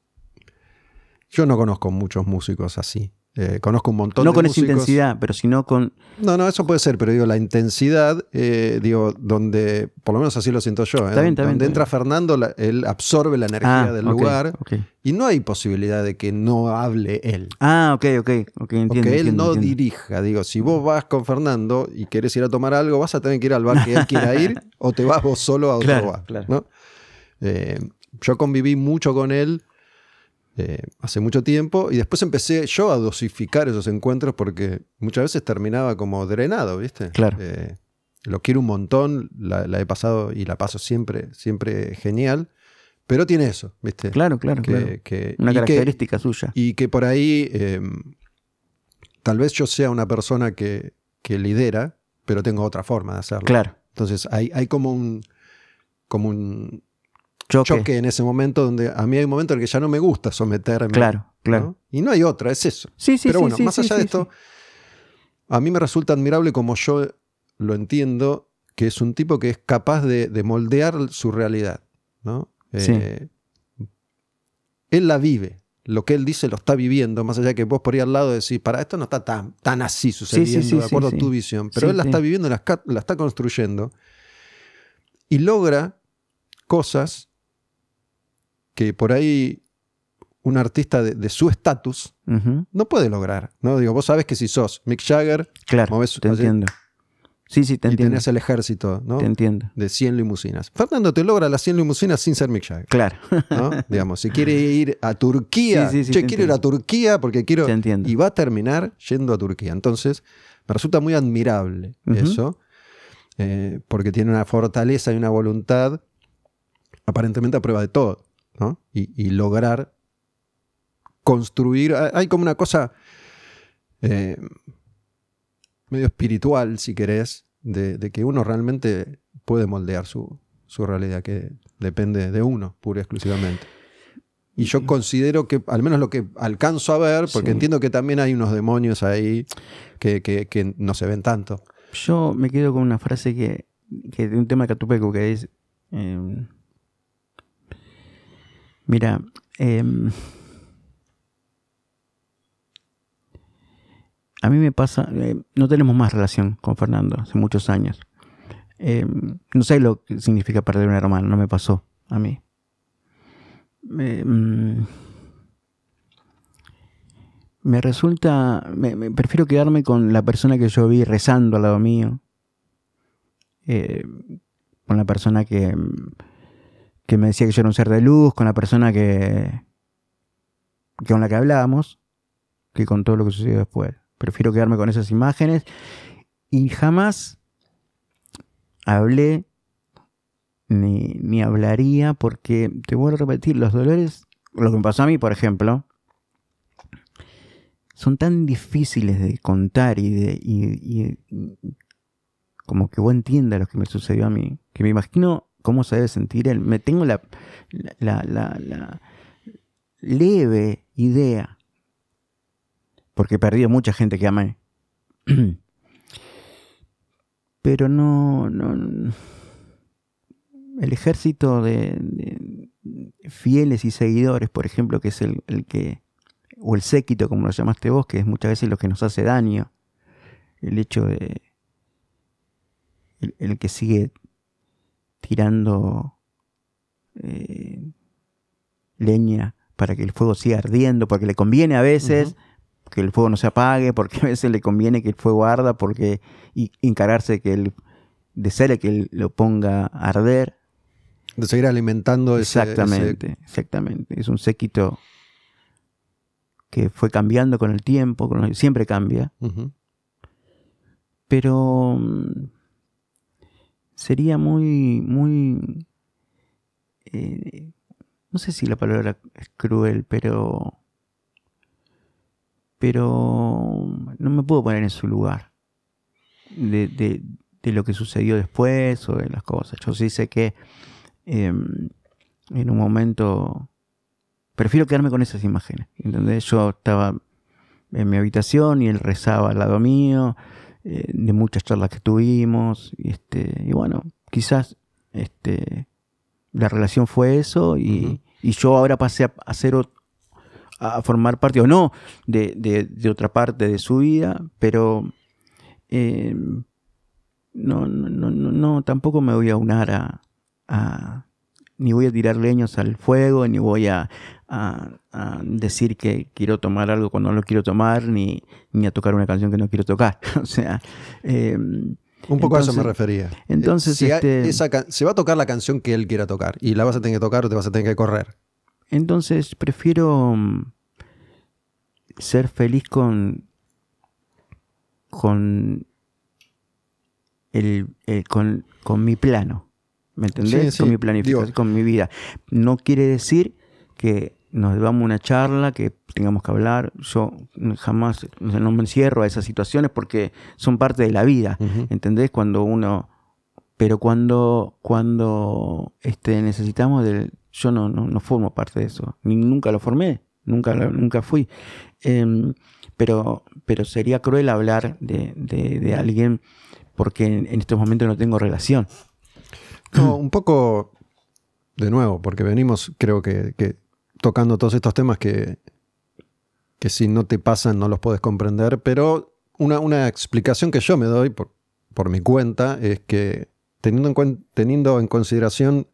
Yo no conozco muchos músicos así. Eh, conozco un montón de músicos. No con esa intensidad, pero sino con. No, no, eso puede ser, pero digo, la intensidad, eh, digo, donde, por lo menos así lo siento yo, ¿eh? donde entra Fernando, él absorbe la energía ah, del lugar y no hay posibilidad de que no hable él. Ah, ok, ok, ok, entiendo. O que él no dirija. Digo, si vos vas con Fernando y querés ir a tomar algo, vas a tener que ir al bar que él quiera ir o te vas vos solo a otro bar. Claro. yo conviví mucho con él eh, hace mucho tiempo y después empecé yo a dosificar esos encuentros porque muchas veces terminaba como drenado, ¿viste? Claro. Eh, lo quiero un montón, la, he pasado y la paso siempre, siempre genial, pero tiene eso, ¿viste? Claro, claro. Una característica suya. Y que por ahí em, tal vez yo sea una persona que, que, lidera, pero tengo otra forma de hacerlo. Claro. Entonces hay, hay como un como un, choque. en ese momento donde a mí hay un momento en el que ya no me gusta someterme. Claro, claro. Y no hay otra, es eso. Sí, sí, Pero bueno, sí, más allá de esto, a mí me resulta admirable como yo lo entiendo, que es un tipo que es capaz de, moldear su realidad. ¿no? Eh, él la vive. Lo que él dice lo está viviendo, más allá de que vos por ahí al lado decís, para esto no está tan, tan así sucediendo, de acuerdo a tu visión. Pero él la está viviendo, la, la está construyendo y logra cosas que por ahí un artista de, su estatus no puede lograr. ¿no? Digo, vos sabes que si sos Mick Jagger, claro, te entiendo. Sí, sí, te y entiendo. tenés el ejército, ¿no? Te entiendo. De 100 limusinas. Fernando te logra las 100 limusinas sin ser Mick Jagger. Claro. ¿no? Digamos, si quiere ir a Turquía, sí, che, quiero ir a Turquía porque quiero. Te entiendo. Y va a terminar yendo a Turquía. Entonces, me resulta muy admirable eso, eh, porque tiene una fortaleza y una voluntad aparentemente a prueba de todo y, lograr construir. Hay como una cosa eh, medio espiritual, si querés, de, que uno realmente puede moldear su, su realidad, que depende de uno, pura y exclusivamente. Y yo considero que, al menos lo que alcanzo a ver, porque Sí. entiendo que también hay unos demonios ahí que, que- que no se ven tanto. Yo me quedo con una frase que, que de un tema Catupeco que es. eh, mira, em, a mí me pasa. eh, no tenemos más relación con Fernando hace muchos años. Em, no sé lo que significa perder un hermano, no me pasó a mí. Em, me resulta, me, prefiero quedarme con la persona que yo vi rezando al lado mío, eh, con la persona que, que me decía que yo era un ser de luz, con la persona que, con la que hablábamos, que con todo lo que sucedió después. Prefiero quedarme con esas imágenes y jamás hablé ni, ni hablaría porque, te vuelvo a repetir, los dolores, lo que me pasó a mí, por ejemplo, son tan difíciles de contar y de como que vos entiendas lo que me sucedió a mí, que me imagino cómo se debe sentir él. Me tengo la, la, la- la leve idea, porque he perdido mucha gente que amé, pero no, no el ejército de, fieles y seguidores, por ejemplo, que es el, que o el séquito, como lo llamaste vos, que es muchas veces lo que nos hace daño. El hecho de. El que sigue tirando eh, leña para que el fuego siga ardiendo, porque le conviene a veces que el fuego no se apague, porque a veces le conviene que el fuego arda, porque y encararse que el, de ser el que lo ponga a arder. De seguir alimentando ese- Exactamente, exactamente. Es un séquito que fue cambiando con el tiempo, con el- siempre cambia, pero mm, sería muy, muy, eh, no sé si la palabra es cruel, pero, pero no me puedo poner en su lugar de, de- de lo que sucedió después o de las cosas. Yo sí sé que em, en un momento prefiero quedarme con esas imágenes. ¿entendés? Yo estaba en mi habitación y él rezaba al lado mío, eh, de muchas charlas que tuvimos, y, este, y bueno, quizás este, la relación fue eso y, y yo ahora pasé a, ot- a formar parte o no de, de- de otra parte de su vida, pero eh, no, no, no, no, no, tampoco me voy a unar a, a- ni voy a tirar leños al fuego, ni voy a, a- a decir que quiero tomar algo cuando no lo quiero tomar, ni, ni a tocar una canción que no quiero tocar. o sea, eh, Un poco a eso me refería. entonces, si este- esa se va a tocar la canción que él quiera tocar y la vas a tener que tocar o te vas a tener que correr. Entonces prefiero mm, ser feliz con con el, el- con, con mi plano. ¿Me entendés? Sí, sí. Con mi planificación, Digo- con mi vida. No quiere decir que nos debamos una charla, que tengamos que hablar. Yo jamás no me encierro a esas situaciones porque son parte de la vida. Ujú. ¿Entendés? Cuando uno. Pero cuando, cuando este, necesitamos del. Yo no, no, no formo parte de eso. Ni nunca lo formé. Nunca, nunca fui. Em, pero, pero sería cruel hablar de, de- de alguien porque en, en estos momentos no tengo relación. No, un poco de nuevo, porque venimos, creo que, que tocando todos estos temas que, que si no te pasan no los puedes comprender, pero una, una explicación que yo me doy por, por mi cuenta es que teniendo en, teniendo en consideración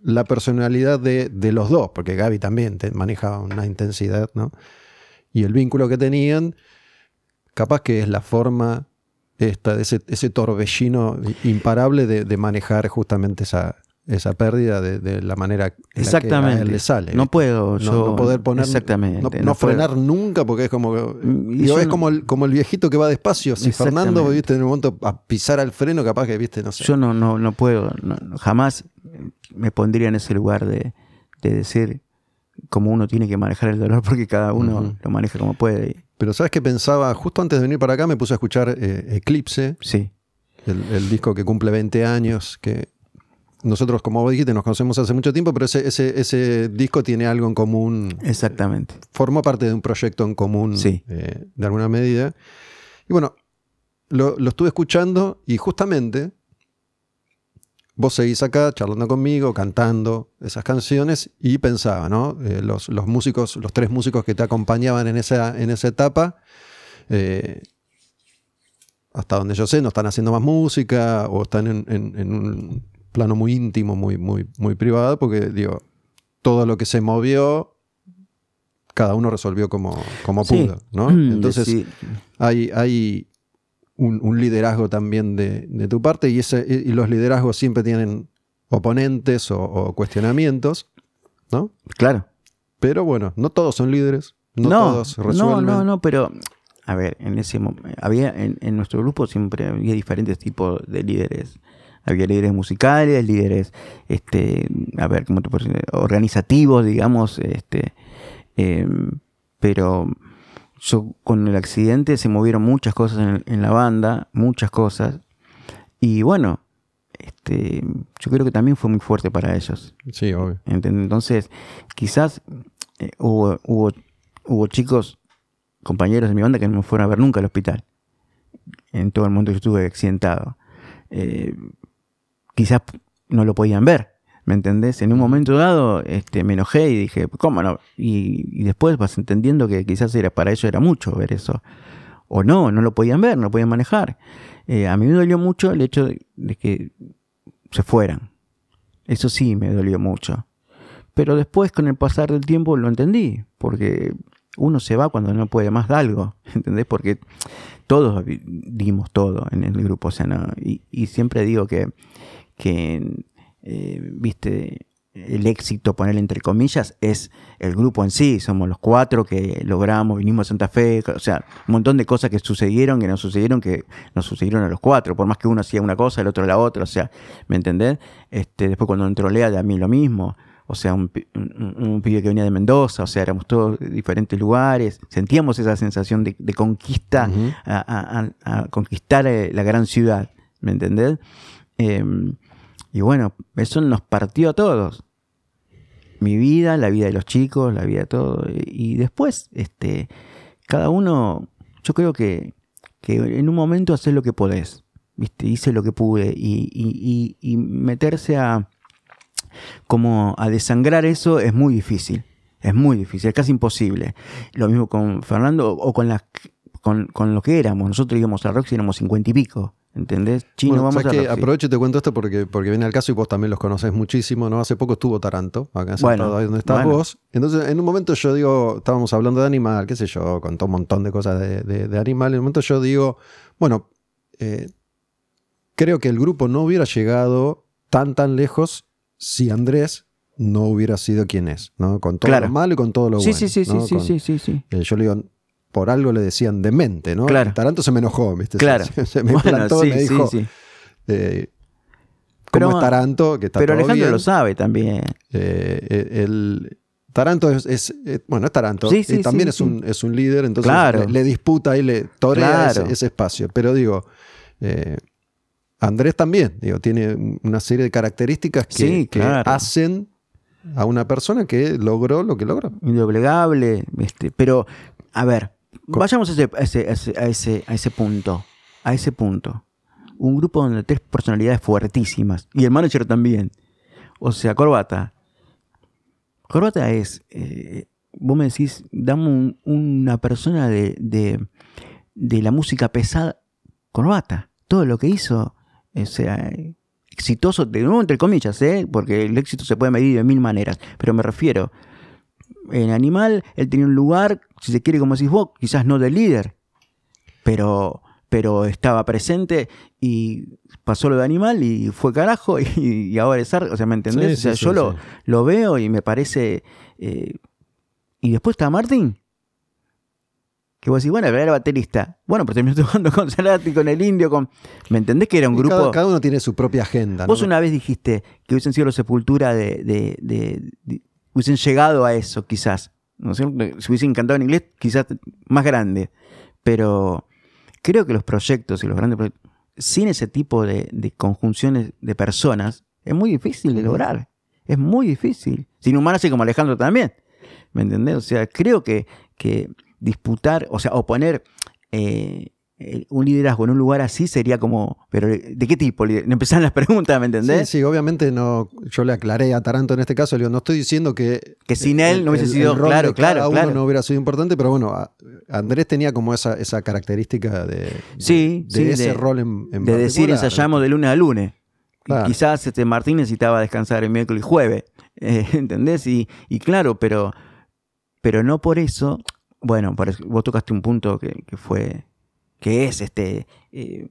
la personalidad de, de los dos, porque Gaby también te maneja una intensidad, ¿no? Y el vínculo que tenían, capaz que es la forma esta, ese, ese torbellino imparable de, de manejar justamente esa, esa pérdida de, de la manera en la que a Exactamente. él le sale. No puedo no, yo. no poder poner Exactamente. no, no no puedo. frenar nunca porque es como que- Mm, y digo, es como el, como el viejito que va despacio si Fernando viste en el momento a pisar al freno capaz que viste no sé Yo no, no, no puedo, jamás me pondría en ese lugar de, de decir cómo uno tiene que manejar el dolor, porque cada uno lo maneja como puede. pero sabes que pensaba justo antes de venir para acá me puse a escuchar eh, Eclipse Sí, el, el disco que cumple 20 años que nosotros, como vos dijiste, nos conocemos hace mucho tiempo, pero ese, ese, ese disco tiene algo en común. Exactamente. Formó parte de un proyecto en común Sí. eh, de alguna medida. Y bueno, lo, lo estuve escuchando y justamente vos seguís acá charlando conmigo, cantando esas canciones y pensaba, ¿no? Eh, los, los músicos, los tres músicos que te acompañaban en esa, en esa etapa, eh, hasta donde yo sé, no están haciendo más música o están en, en- en un plano muy íntimo, muy, muy, muy privado, porque digo, todo lo que se movió, cada uno resolvió como, como Sí. pudo, ¿no? Entonces, hay, hay un, un liderazgo también de, de tu parte y, ese, y los liderazgos siempre tienen oponentes o, o cuestionamientos, ¿no? claro. Pero bueno, no todos son líderes, no, todos no, resuelven. no, no, pero a ver, en ese había en, en nuestro grupo siempre había diferentes tipos de líderes. Había líderes musicales, líderes, este, a ver, ¿cómo te puedo decir? organizativos, digamos, este, em, pero yo con el accidente se movieron muchas cosas en, en la banda, muchas cosas, y bueno, este, yo creo que también fue muy fuerte para ellos. Sí, obvio. Entonces, quizás eh, hubo, hubo, hubo chicos, compañeros de mi banda que no me fueron a ver nunca al hospital. En todo el mundo yo estuve accidentado. Eh, quizás no lo podían ver, ¿me entendés? En un momento dado este, me enojé y dije, ¿cómo no? Y, y después vas entendiendo que quizás era para ellos era mucho ver eso. O no, no lo podían ver, no lo podían manejar. Eh, a mí me dolió mucho el hecho de- de que se fueran. Eso sí me dolió mucho. Pero después, con el pasar del tiempo, lo entendí. Porque uno se va cuando no puede más de algo. ¿Entendés? Porque todos dimos todo en el grupo. O sea, no- y, y siempre digo que, que eh, viste, el éxito, ponerle entre comillas, es el grupo en sí. Somos los cuatro que logramos, vinimos a Santa Fe. O sea, un montón de cosas que sucedieron, que nos sucedieron, que nos sucedieron a los cuatro. Por más que uno hacía una cosa, el otro la otra. O sea, ¿me entendés? Este, después cuando entró Lea, de a mí lo mismo. O sea, un, un- un pibe que venía de Mendoza, o sea, éramos todos de diferentes lugares, sentíamos esa sensación de, de conquista, a conquistar eh, la gran ciudad, ¿me entendés? Em, y bueno, eso nos partió a todos. Mi vida, la vida de los chicos, la vida de todo. Y, después, este, cada uno, yo creo que, que en un momento haces lo que podés. ¿viste? Hice lo que pude. Y, y- y- y meterse a como a desangrar eso es muy difícil. Es muy difícil, es casi imposible. Lo mismo con Fernando o con las con, con lo que éramos. Nosotros íbamos a Roxy éramos cincuenta y pico. ¿Entendés? Chino, Bueno, vamos a. Roxy. Aprovecho y te cuento esto porque, porque viene al caso y vos también los conoces muchísimo, ¿no? Hace poco estuvo Taranto, acá Bueno, sentado ahí donde estás bueno. vos. Entonces, en un momento yo digo, estábamos hablando de animal, qué sé yo, con todo un montón de cosas de, de- de animal. En un momento yo digo, bueno, eh, creo que el grupo no hubiera llegado tan, tan lejos si Andrés no hubiera sido quien es, ¿no? Con todo Claro. lo malo y con todo lo Sí, bueno. sí, sí, sí, ¿no? sí, Con- sí, sí, sí. eh, yo le digo, por algo le decían demente, ¿no? Claro. Taranto se me enojó, ¿viste? Claro. Se, se me Bueno, plantó y me dijo, sí. eh, Pero- ¿cómo es Taranto? Que está Pero todo Alejandro bien. lo sabe también. Eh, eh, el Taranto es, es- bueno, es Taranto. Sí, sí, y también sí, es, sí. Un, es un líder, entonces Claro. le, le disputa y le torea Claro. ese, ese espacio. Pero digo, eh, Andrés también, digo, tiene una serie de características que, hacen a una persona que logró lo que logró. Indoblegable. Este, pero, a ver, vayamos a ese, a, ese, a, ese, a, ese, punto. A ese punto. Un grupo donde tres personalidades fuertísimas. Y el manager también. O sea, Corbata. Corbata es. eh, vos me decís, dame un- una persona de, de, de la música pesada. Corbata. Todo lo que hizo. O sea, exitoso, de nuevo entre comillas, ¿eh? porque el éxito se puede medir de mil maneras. Pero me refiero. En Animal, él tenía un lugar, si se quiere, como decís vos, quizás no de líder, pero, pero estaba presente y pasó lo de Animal y fue carajo y, y ahora es Ar- O sea, ¿me entendés? Sí, o sea, sí, yo sí, lo, lo veo y me parece. eh, y después está Martín. Que vos decís, bueno, era baterista. Bueno, pero terminó tocando con Cerati, con el indio, con. ¿Me entendés que era un grupo? cada, cada uno tiene su propia agenda. Vos ¿no? una vez dijiste que hubiesen sido los Sepultura de, de- de- de- hubiesen llegado a eso, quizás. ¿no es cierto? Si hubiesen cantado en inglés, quizás más grande. Pero creo que los proyectos y los grandes proyectos, sin ese tipo de, de conjunciones de personas, Es muy difícil de lograr. Es muy difícil. Sin humano así como Alejandro también. ¿Me entendés? O sea, creo que, que disputar, o sea, oponer eh, eh, un liderazgo en un lugar así sería como, pero ¿de qué tipo? Empezaron las preguntas, ¿me entendés? Sí, sí, obviamente no, yo le aclaré a Taranto en este caso, le digo, no estoy diciendo que... Que sin él no hubiese sido, claro, claro, claro. no hubiera sido importante, pero bueno, Andrés tenía como esa, esa característica de, sí, de, ese rol en, De decir ensayamos de lunes a lunes. Quizás este Martín necesitaba descansar el miércoles y jueves, eh, ¿entendés? Y, y, claro, pero, pero no por eso, bueno, vos tocaste un punto que, que fue que es este eh,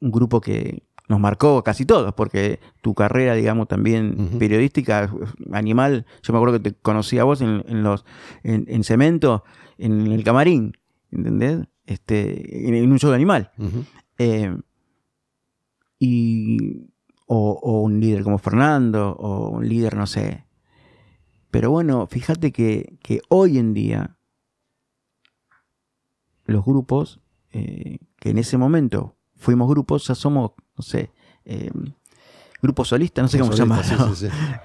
un grupo que nos marcó casi todos, porque tu carrera, digamos, también periodística, animal, yo me acuerdo que te conocí a vos en, los, en, Cemento, en el camarín, ¿entendés? Este, en, un show de animal. Eh, y, o, un líder como Fernando, o un líder, no sé. Pero bueno, fíjate que, que hoy en día los grupos eh, que en ese momento fuimos grupos, ya somos, no sé, eh, grupos solistas, no sé cómo se llama.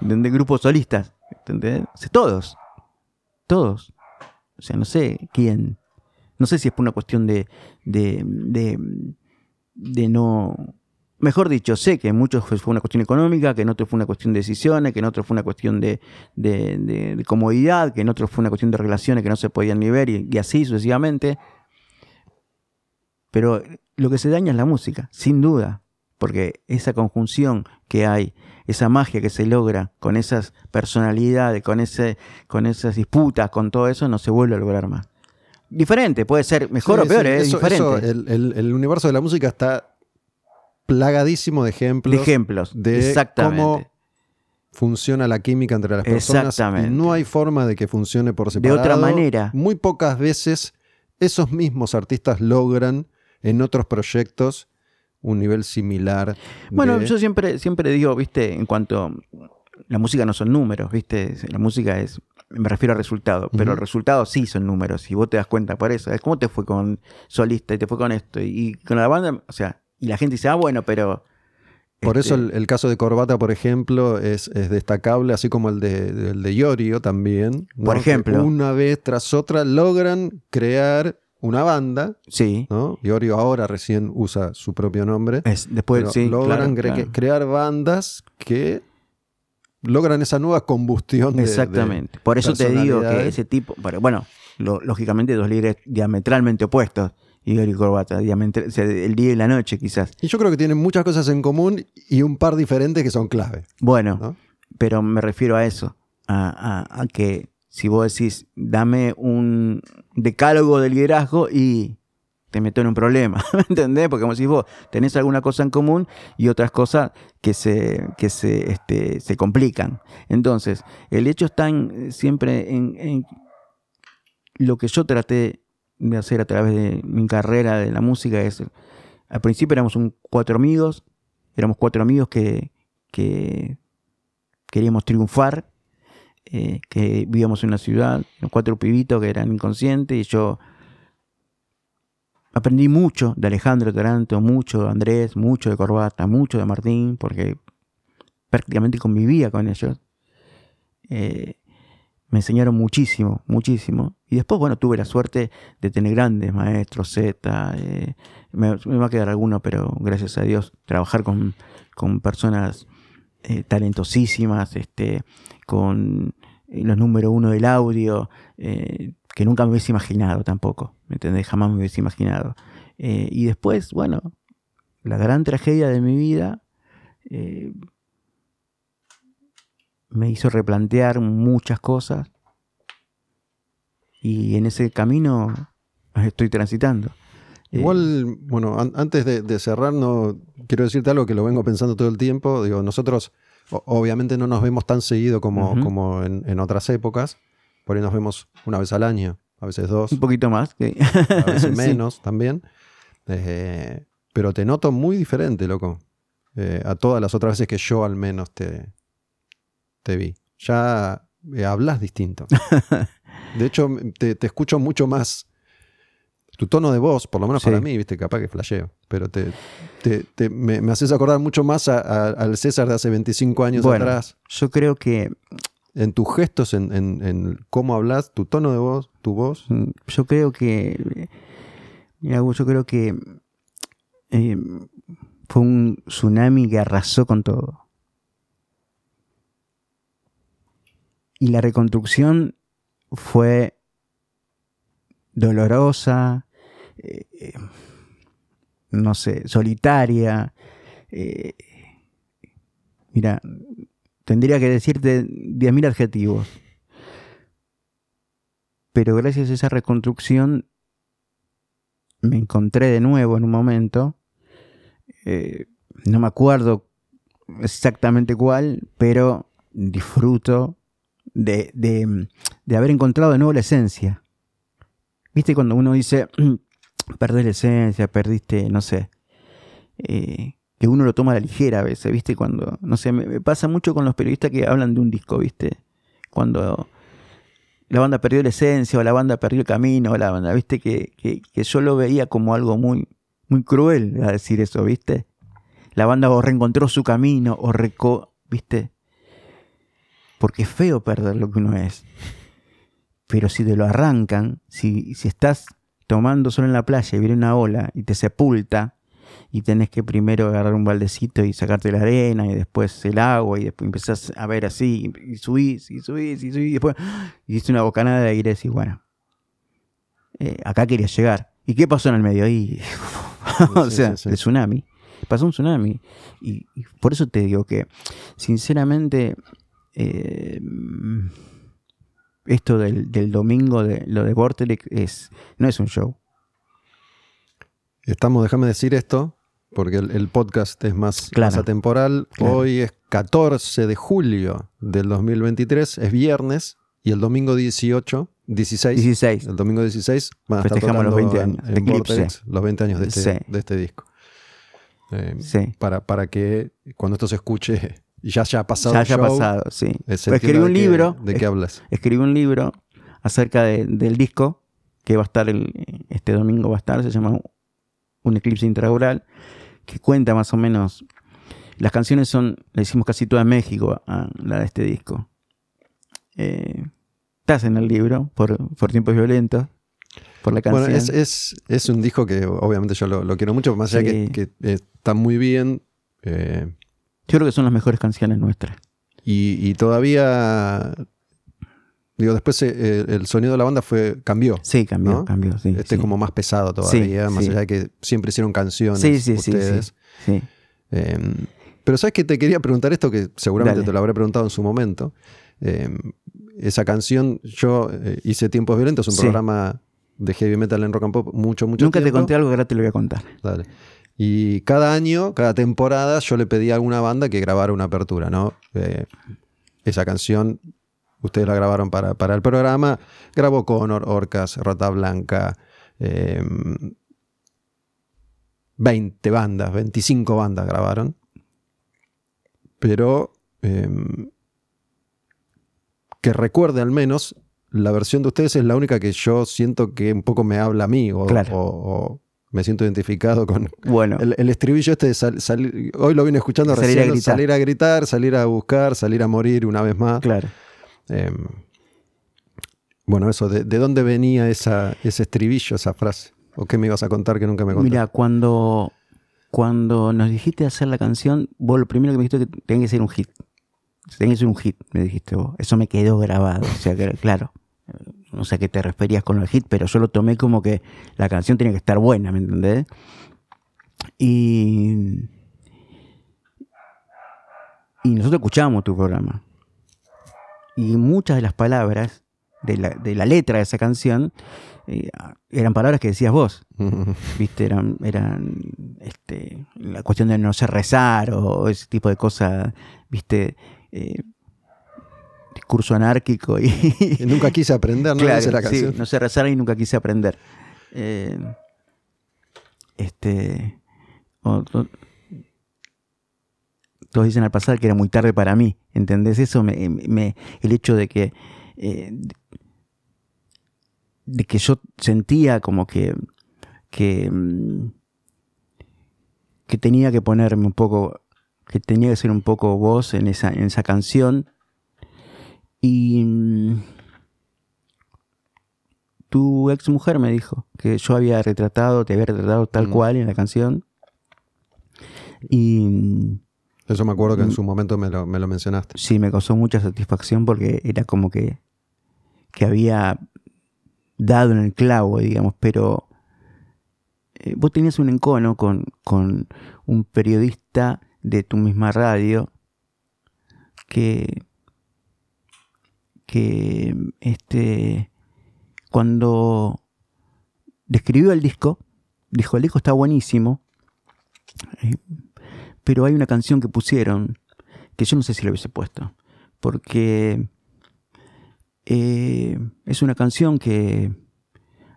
Grupos solistas, ¿entendés? todos, todos. O sea, no sé quién. No sé si es por una cuestión de, de, de, no... Mejor dicho, sé que en muchos fue una cuestión económica, que en otros fue una cuestión de decisiones, que en otros fue una cuestión de, de, comodidad, que en otros fue una cuestión de relaciones que no se podían ni ver y así sucesivamente. Pero lo que se daña es la música, sin duda, porque esa conjunción que hay, esa magia que se logra con esas personalidades, con, ese, con esas disputas, con todo eso, no se vuelve a lograr más. Diferente, puede ser mejor o peor, es diferente. el, universo de la música está plagadísimo de ejemplos. De ejemplos, de exactamente. cómo funciona la química entre las personas. Exactamente. no hay forma de que funcione por separado. De otra manera. Muy pocas veces esos mismos artistas logran en otros proyectos un nivel similar. Bueno, yo siempre, siempre digo, viste, en cuanto la música no son números, viste, la música es, me refiero a resultados, pero el resultado sí son números, y vos te das cuenta por eso. ¿Cómo te fue con solista y te fue con esto? Y, con la banda, o sea, y la gente dice, ah, bueno, pero... Por eso este el, caso de Corbata, por ejemplo, es, destacable, así como el de, el de Yorio también. Por ejemplo. una vez tras otra logran crear una banda. Sí. ¿no? Iorio ahora recién usa su propio nombre. Es, después, sí, logran crear bandas que logran esa nueva combustión. Exactamente. Por eso te digo que ese tipo. Bueno, lógicamente dos líderes diametralmente opuestos. Iorio y Corbata, el día y la noche quizás. Y yo creo que tienen muchas cosas en común y un par diferentes que son clave. Bueno, pero me refiero a eso, a que si vos decís, dame un decálogo de liderazgo y te meto en un problema, ¿me entendés? Porque como si vos tenés alguna cosa en común y otras cosas que se, que se, este, se complican. Entonces, el hecho está siempre en, lo que yo traté de hacer a través de mi carrera de la música es, al principio éramos un cuatro amigos, éramos cuatro amigos que, que queríamos triunfar eh, que vivíamos en una ciudad, cuatro pibitos que eran inconscientes, y yo aprendí mucho de Alejandro Taranto, mucho de Andrés, mucho de Corbata, mucho de Martín, porque prácticamente convivía con ellos. Eh, me enseñaron muchísimo, muchísimo. Y después, bueno, tuve la suerte de tener grandes maestros, Z, eh, me, va a quedar alguno, pero gracias a Dios, trabajar con, con personas talentosísimas, este, con eh, los número uno del audio, eh, que nunca me hubiese imaginado tampoco, ¿me entendés? Jamás me hubiese imaginado. Eh, y después, bueno, la gran tragedia de mi vida me hizo replantear muchas cosas y en ese camino estoy transitando. Igual, bueno, antes de, de, cerrar, no, quiero decirte algo que lo vengo pensando todo el tiempo. Digo, nosotros obviamente no nos vemos tan seguido como, como en, otras épocas. Por ahí nos vemos una vez al año, a veces dos. Un poquito más. A veces menos también. Eh, pero te noto muy diferente, loco. Eh, a todas las otras veces que yo al menos te, te vi. Ya eh, hablas distinto. De hecho, te, escucho mucho más tu tono de voz, por lo menos Sí. para mí, viste, capaz que flasheo, pero te, te- te- me, me haces acordar mucho más a- a- al César de hace 25 años Bueno, atrás, yo creo que en tus gestos, en, en- en cómo hablas, tu tono de voz, tu voz. Mm, Yo creo que. Yo creo que. eh, fue un tsunami que arrasó con todo. Y la reconstrucción fue dolorosa, eh, eh, no sé, solitaria. eh, mira, tendría que decirte 10.000 adjetivos. Pero gracias a esa reconstrucción me encontré de nuevo en un momento. no me acuerdo exactamente cuál, pero disfruto de, de- de haber encontrado de nuevo la esencia. ¿Viste cuando uno dice, perdés la esencia, perdiste, no sé, eh, que uno lo toma a la ligera a veces, ¿viste? Cuando, no sé, me, me pasa mucho con los periodistas que hablan de un disco, ¿viste? Cuando la banda perdió la esencia o la banda perdió el camino, o la banda, ¿viste? Que, que, que yo lo veía como algo muy, muy cruel a decir eso, ¿viste? La banda o reencontró su camino o reco, ¿viste? Porque es feo perder lo que uno es. Pero si te lo arrancan, si, si estás tomando sol en la playa y viene una ola y te sepulta, y tenés que primero agarrar un baldecito y sacarte la arena y después el agua y después empezás a ver así y subís y subís y subís y después y diste una bocanada de aire y decís, bueno, eh, acá quería llegar. ¿Y qué pasó en el medio? Y, o sea, sí, sí. el tsunami. Pasó un tsunami. Y, y por eso te digo que, sinceramente, eh, esto del, del domingo, de lo de Vortex, es, no es un show. Estamos, déjame decir esto, porque el, el podcast es más, Claro. más atemporal. Claro. Hoy es 14 de julio del 2023, es viernes, y el domingo 18, 16, 16. el domingo 16 van a Festejamos los tocando 20 en- años en Eclipse. Vortex los 20 años de este, Sí. de este disco. Eh, Sí. para, para que cuando esto se escuche ya haya pasado Ya haya show, pasado, sí. Pues escribí un libro. ¿De qué hablas? escribí un libro acerca de- del disco que va a estar el, este domingo va a estar, se llama Un eclipse intraural, que cuenta más o menos. Las canciones son, la hicimos casi toda México, a la de este disco. Eh, estás en el libro por, por tiempos violentos, por la canción. Bueno, es, es, es un disco que obviamente yo lo, lo quiero mucho, más allá Sí. que, que, eh, está muy bien. eh, Yo creo que son las mejores canciones nuestras. y, y todavía. Digo, después eh, el sonido de la banda fue cambió. Sí, cambió, ¿No? cambió, sí. este sí. es como más pesado todavía, Sí, más allá de que siempre hicieron canciones Sí, sí, sí, ustedes. sí. Eh, pero sabes que te quería preguntar esto que seguramente Dale. te lo habré preguntado en su momento. Eh, esa canción, yo eh, hice Tiempos Violentos, un programa de heavy metal en rock and pop mucho, mucho Nunca te conté algo que ahora te lo voy a contar. Dale. Y cada año, cada temporada, yo le pedí a alguna banda que grabara una apertura, ¿no? Eh, esa canción, ustedes la grabaron para, para el programa. Grabó Conor, Orcas, Rata Blanca, eh, 20 bandas, 25 bandas grabaron. Pero eh, que recuerde al menos, la versión de ustedes es la única que yo siento que un poco me habla a mí o, Claro. o- o me siento identificado con Bueno, el, el estribillo este de sal- hoy lo vine escuchando Salir a recién, gritar. salir a gritar, salir a buscar, salir a morir una vez más. claro. Eh, bueno, eso, de, de dónde venía esa, ese estribillo, esa frase? ¿O qué me ibas a contar que nunca me contaste? Mira, cuando, cuando nos dijiste hacer la canción, vos lo primero que me dijiste que tenía que ser un hit. Tenía que ser un hit, me dijiste vos. Eso me quedó grabado. O sea, que, claro, no sé a qué te referías con el hit, pero yo lo tomé como que la canción tenía que estar buena, ¿me entendés? Y, y nosotros escuchábamos tu programa. Y muchas de las palabras de la, de la letra de esa canción eh, eran palabras que decías vos. viste, eran, eran este, la cuestión de no sé rezar o ese tipo de cosas, viste, eh, discurso anárquico y, Y nunca quise aprender, ¿no? Claro, la sí, canción. no sé rezar y nunca quise aprender. Eh, este, todos dicen al pasar que era muy tarde para mí, ¿entendés? Eso me, me- el hecho de que eh, de que yo sentía como que que, mm, que tenía que ponerme un poco, que tenía que ser un poco voz en esa, en esa canción. Y mm, tu ex mujer me dijo que yo había retratado, te había retratado tal Mm. cual en la canción. Y mm, Eso me acuerdo que en su momento me lo, me lo mencionaste. sí, me causó mucha satisfacción porque era como que, que había dado en el clavo, digamos, pero eh, vos tenías un encono con, con un periodista de tu misma radio que, que este, cuando describió el disco, dijo, el disco está buenísimo, eh, pero hay una canción que pusieron que yo no sé si la hubiese puesto, porque eh, es una canción que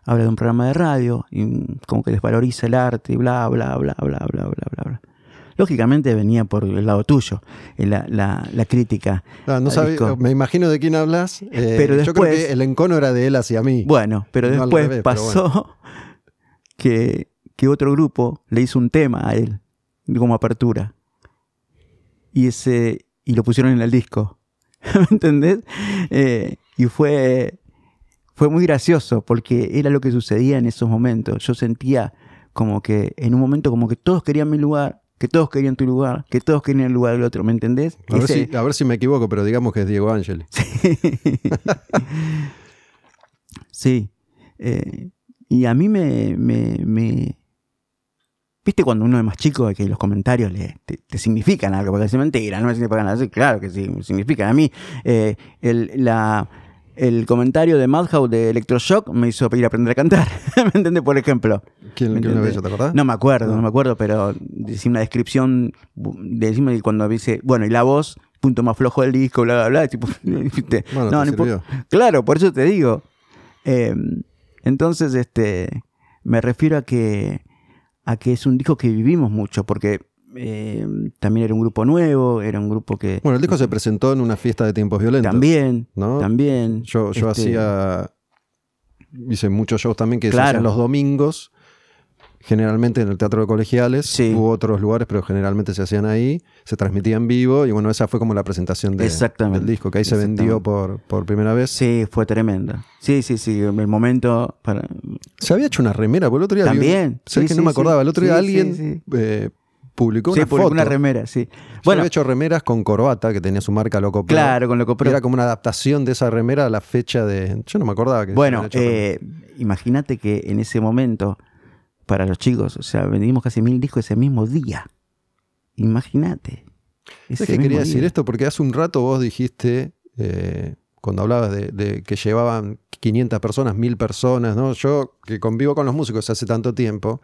habla de un programa de radio y como que desvaloriza el arte y bla, bla, bla, bla, bla, bla, bla, bla. Lógicamente venía por el lado tuyo, en la, la, la crítica. No sabía- disco. me imagino de quién hablas. eh, Pero yo creo después- que el encono era de él hacia mí. Bueno, pero No después revés, pero pasó que, que otro grupo le hizo un tema a él, como apertura. Y ese y lo pusieron en el disco. ¿Me entendés? Eh, y fue, fue muy gracioso porque era lo que sucedía en esos momentos. Yo sentía como que en un momento como que todos querían mi lugar, que todos querían tu lugar, que todos querían el lugar del otro, ¿me entendés? A ver, si, a ver si me equivoco, pero digamos que es Diego Ángel. Sí. Eh, y a mí me, me, me- ¿Viste cuando uno es más chico que los comentarios le, te, te significan algo? Porque es mentira, no me significan nada. Sí, Claro que sí, me significan. A mí, eh, el, la, el comentario de Madhouse de Electroshock me hizo ir a aprender a cantar. ¿Me entiendes? Por ejemplo. ¿Quién, ¿Me quién lo hecho, te acordás? No me acuerdo, No. no me acuerdo, pero decía una descripción, de encima de cuando dice, bueno, y la voz, punto más flojo del disco, bla, bla, bla, tipo. Bueno, no, te no sirvió. Claro, por eso te digo. Eh, entonces, este, me refiero a que, a que es un disco que vivimos mucho, porque eh, también era un grupo nuevo, era un grupo que Bueno, el disco se presentó en una fiesta de tiempos violentos. también, ¿no? también. Yo, yo este, hacía. Hice muchos shows también que se hacían los domingos. Generalmente en el teatro de colegiales. Sí. Hubo otros lugares, pero generalmente se hacían ahí. Se transmitía en vivo. Y bueno, esa fue como la presentación de- Exactamente. del disco, que ahí se vendió por, por primera vez. Sí, fue tremendo. Sí, sí, sí, el momento para, Se había hecho una remera, porque el otro día. vi También, ¿Sabes sí, que no sí, me acordaba? sí. El otro día Sí, alguien sí, sí. eh, publicó sí, una publicó foto. una remera, sí. Yo Bueno, había hecho remeras con corbata, que tenía su marca Loco Pro. claro, con lo que Y era como una adaptación de esa remera a la fecha de. Yo no me acordaba que Bueno, eh, imagínate que en ese momento, para los chicos, o sea, vendimos casi mil discos ese mismo día. Imagínate. ¿Sabes ese que quería decir esto? Porque hace un rato vos dijiste, eh, cuando hablabas de, de que llevaban 500 personas, 1000 personas, ¿no? Yo que convivo con los músicos hace tanto tiempo,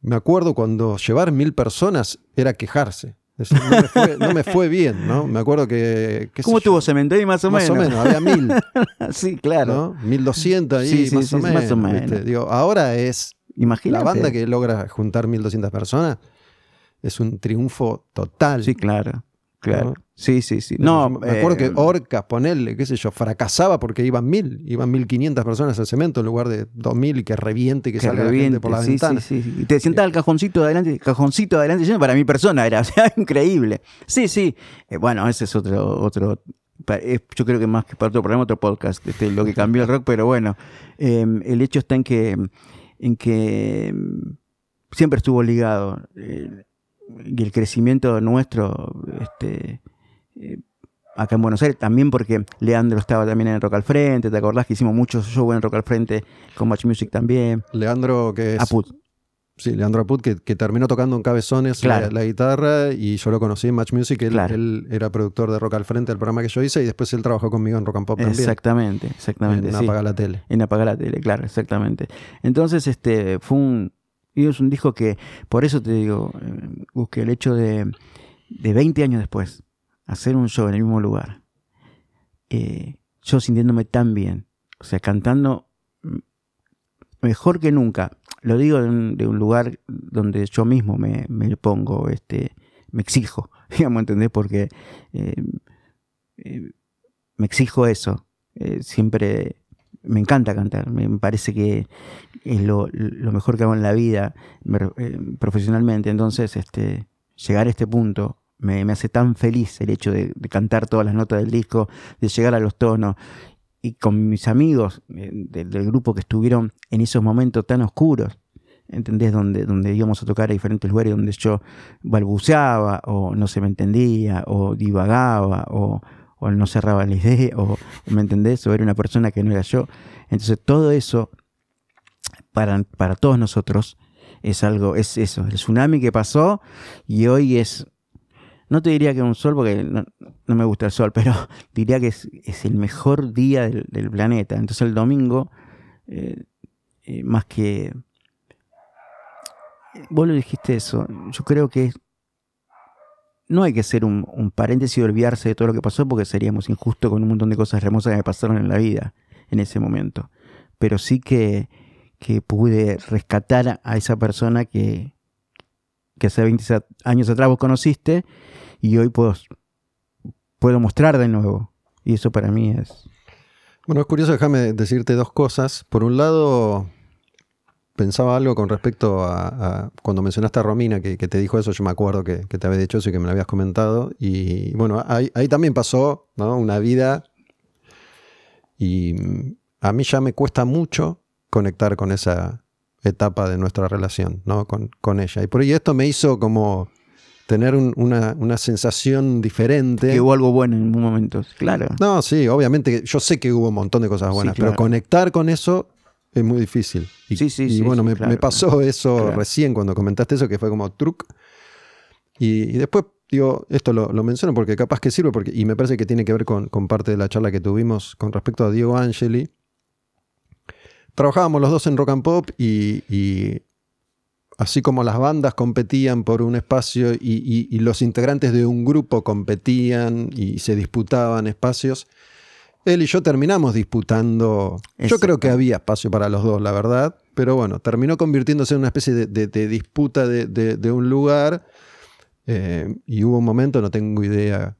me acuerdo cuando llevar 1000 personas era quejarse. Es decir, no, me fue, no me fue bien, ¿no? Me acuerdo que... qué ¿Cómo tuvo Cementerio más o Más menos? o menos, había 1000, sí, claro. ¿no? 1200 ahí, Sí, sí, más, sí, o menos, más o menos. Digo, ahora es Imagínate. la banda que logra juntar 1200 personas, es un triunfo total. Sí, claro. Claro. ¿No? Sí, sí, sí. No, me acuerdo eh, que Orcas, ponerle, qué sé yo, fracasaba porque iban mil, iban 1500 personas al cemento en lugar de 2000 y que reviente, que, que salga la gente reviente, por la sí, ventana. sí, sí, sí. Y te sentás al cajoncito de adelante, cajoncito de adelante lleno para mi persona, era, o sea, increíble. Sí, sí. Eh, bueno, ese es otro, otro, yo creo que más que para otro programa, otro podcast, este, lo que cambió el rock, pero bueno, eh, el hecho está en que, en que mm, siempre estuvo ligado eh, y el crecimiento nuestro, este, eh, acá en Buenos Aires, también porque Leandro estaba también en Rock al Frente, ¿te acordás que hicimos muchos shows en Rock al Frente con Match Music también? Leandro, que es. Aput. Sí, Leandro Aput, que, que terminó tocando en Cabezones Claro. la, la guitarra y yo lo conocí en Match Music. Él, Claro. él era productor de Rock al Frente, el programa que yo hice, y después él trabajó conmigo en Rock and Pop también. Exactamente, exactamente. En sí. Apaga la Tele. En apagar la tele, claro, exactamente. Entonces, este, fue un, y es un disco que, por eso te digo, eh, busqué el hecho de, de 20 años después, hacer un show en el mismo lugar, eh, yo sintiéndome tan bien, o sea, cantando mejor que nunca. Lo digo de un, lugar donde yo mismo me, me pongo, este, me exijo, digamos, ¿entendés? Porque eh, me exijo eso. Siempre me encanta cantar, me parece que es lo, mejor que hago en la vida eh, profesionalmente. Entonces, este, llegar a este punto me, hace tan feliz el hecho de, cantar todas las notas del disco, de llegar a los tonos. Y con mis amigos eh, del grupo que estuvieron en esos momentos tan oscuros, ¿entendés? Donde, donde íbamos a tocar a diferentes lugares donde yo balbuceaba, o no se me entendía, o divagaba, o, o no cerraba la idea, o, ¿me entendés? O era una persona que no era yo. Entonces todo eso, para, para todos nosotros, es algo, es eso, el tsunami que pasó y hoy es, no te diría que es un sol porque no, me gusta el sol, pero diría que es, el mejor día del, planeta. Entonces el domingo, eh, eh, más que... Vos lo dijiste eso, yo creo que no hay que ser un, paréntesis y olvidarse de todo lo que pasó porque seríamos injustos con un montón de cosas hermosas que me pasaron en la vida en ese momento. Pero sí que, pude rescatar a esa persona que, que hace 20 años atrás vos conociste y hoy puedo, puedo mostrar de nuevo. Y eso para mí es... Bueno, es curioso, déjame decirte dos cosas. Por un lado, pensaba algo con respecto a, cuando mencionaste a Romina, que, te dijo eso, yo me acuerdo que, te había dicho eso y que me lo habías comentado. Y bueno, ahí, también pasó una vida y a mí ya me cuesta mucho conectar con esa etapa de nuestra relación, ¿no? Con, con ella. Y por ahí esto me hizo como tener una, sensación diferente. Que hubo algo bueno en un momento, claro. No, sí, obviamente, yo sé que hubo un montón de cosas buenas, pero conectar con eso es muy difícil. Y, sí, sí, y bueno, me, pasó eso recién cuando comentaste eso, que fue como truc. Y, después, digo, esto lo, menciono porque capaz que sirve, porque, y me parece que tiene que ver con, parte de la charla que tuvimos con respecto a Diego Angeli. Trabajábamos los dos en rock and pop y, así como las bandas competían por un espacio y, los integrantes de un grupo competían y se disputaban espacios, él y yo terminamos disputando. Yo creo que había espacio para los dos, la verdad. Pero bueno, terminó convirtiéndose en una especie de, disputa de, un lugar. Eh, y hubo un momento, no tengo idea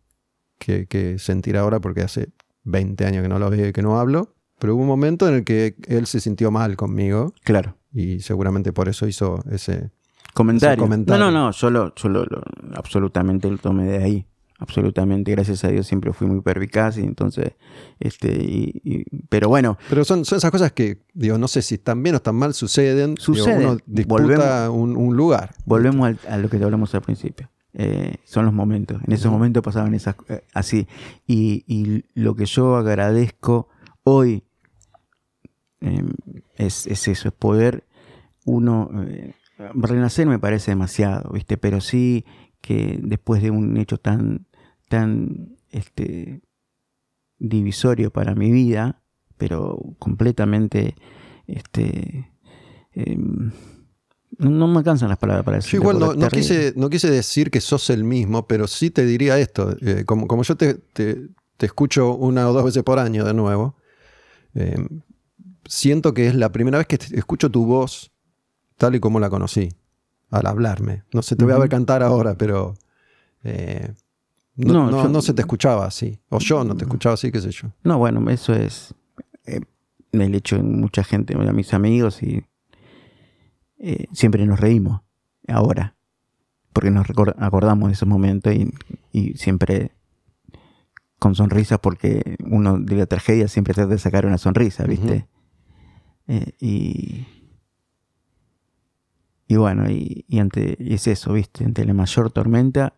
qué, sentir ahora, porque hace 20 años que no lo veo y que no hablo. Pero hubo un momento en el que él se sintió mal conmigo. Claro. Y seguramente por eso hizo ese comentario. No, no, no, solo, solo absolutamente lo tomé de ahí absolutamente, gracias a Dios siempre fui muy pervicaz y entonces, este, y, pero bueno. Pero son, son esas cosas que, digo, no sé si están bien o están mal, suceden. Suceden. uno disputa un, lugar. Volvemos a lo que te hablamos al principio. Eh, son los momentos. En esos momentos pasaban esas eh, así. Y, lo que yo agradezco hoy em, es, eso, es poder uno eh, renacer me parece demasiado, ¿viste? Pero sí que después de un hecho tan tan este, divisorio para mi vida, pero completamente este, em, no, me alcanzan las palabras para decirlo. Yo igual no, quise, no quise decir que sos el mismo, pero sí te diría esto. Eh, como, como, yo te, te, escucho una o dos veces por año de nuevo, em, siento que es la primera vez que escucho tu voz tal y como la conocí, al hablarme. No sé, te voy a ver cantar ahora, pero... Eh, no, no, se te escuchaba así. O yo no te escuchaba así, qué sé yo. No, bueno, eso es eh, el hecho de mucha gente, a mis amigos, y eh, siempre nos reímos ahora. Porque nos acordamos de esos momentos y, siempre con sonrisas, porque uno de la tragedia siempre trata de sacar una sonrisa, ¿viste? Eh, y. Y bueno, y, y, ante, y es eso, ¿viste? Ante la mayor tormenta,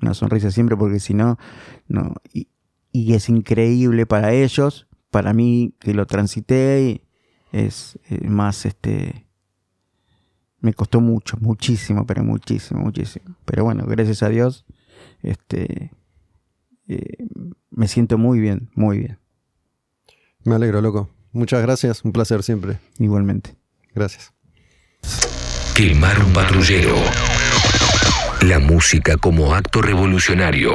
una sonrisa siempre porque si no, no. Y, es increíble para ellos, para mí que lo transité, es más este. Me costó mucho, muchísimo, pero muchísimo, muchísimo. Pero bueno, gracias a Dios, este, eh, me siento muy bien, muy bien. Me alegro, loco. Muchas gracias, un placer siempre. Igualmente. Gracias. Quemar un patrullero. La música como acto revolucionario.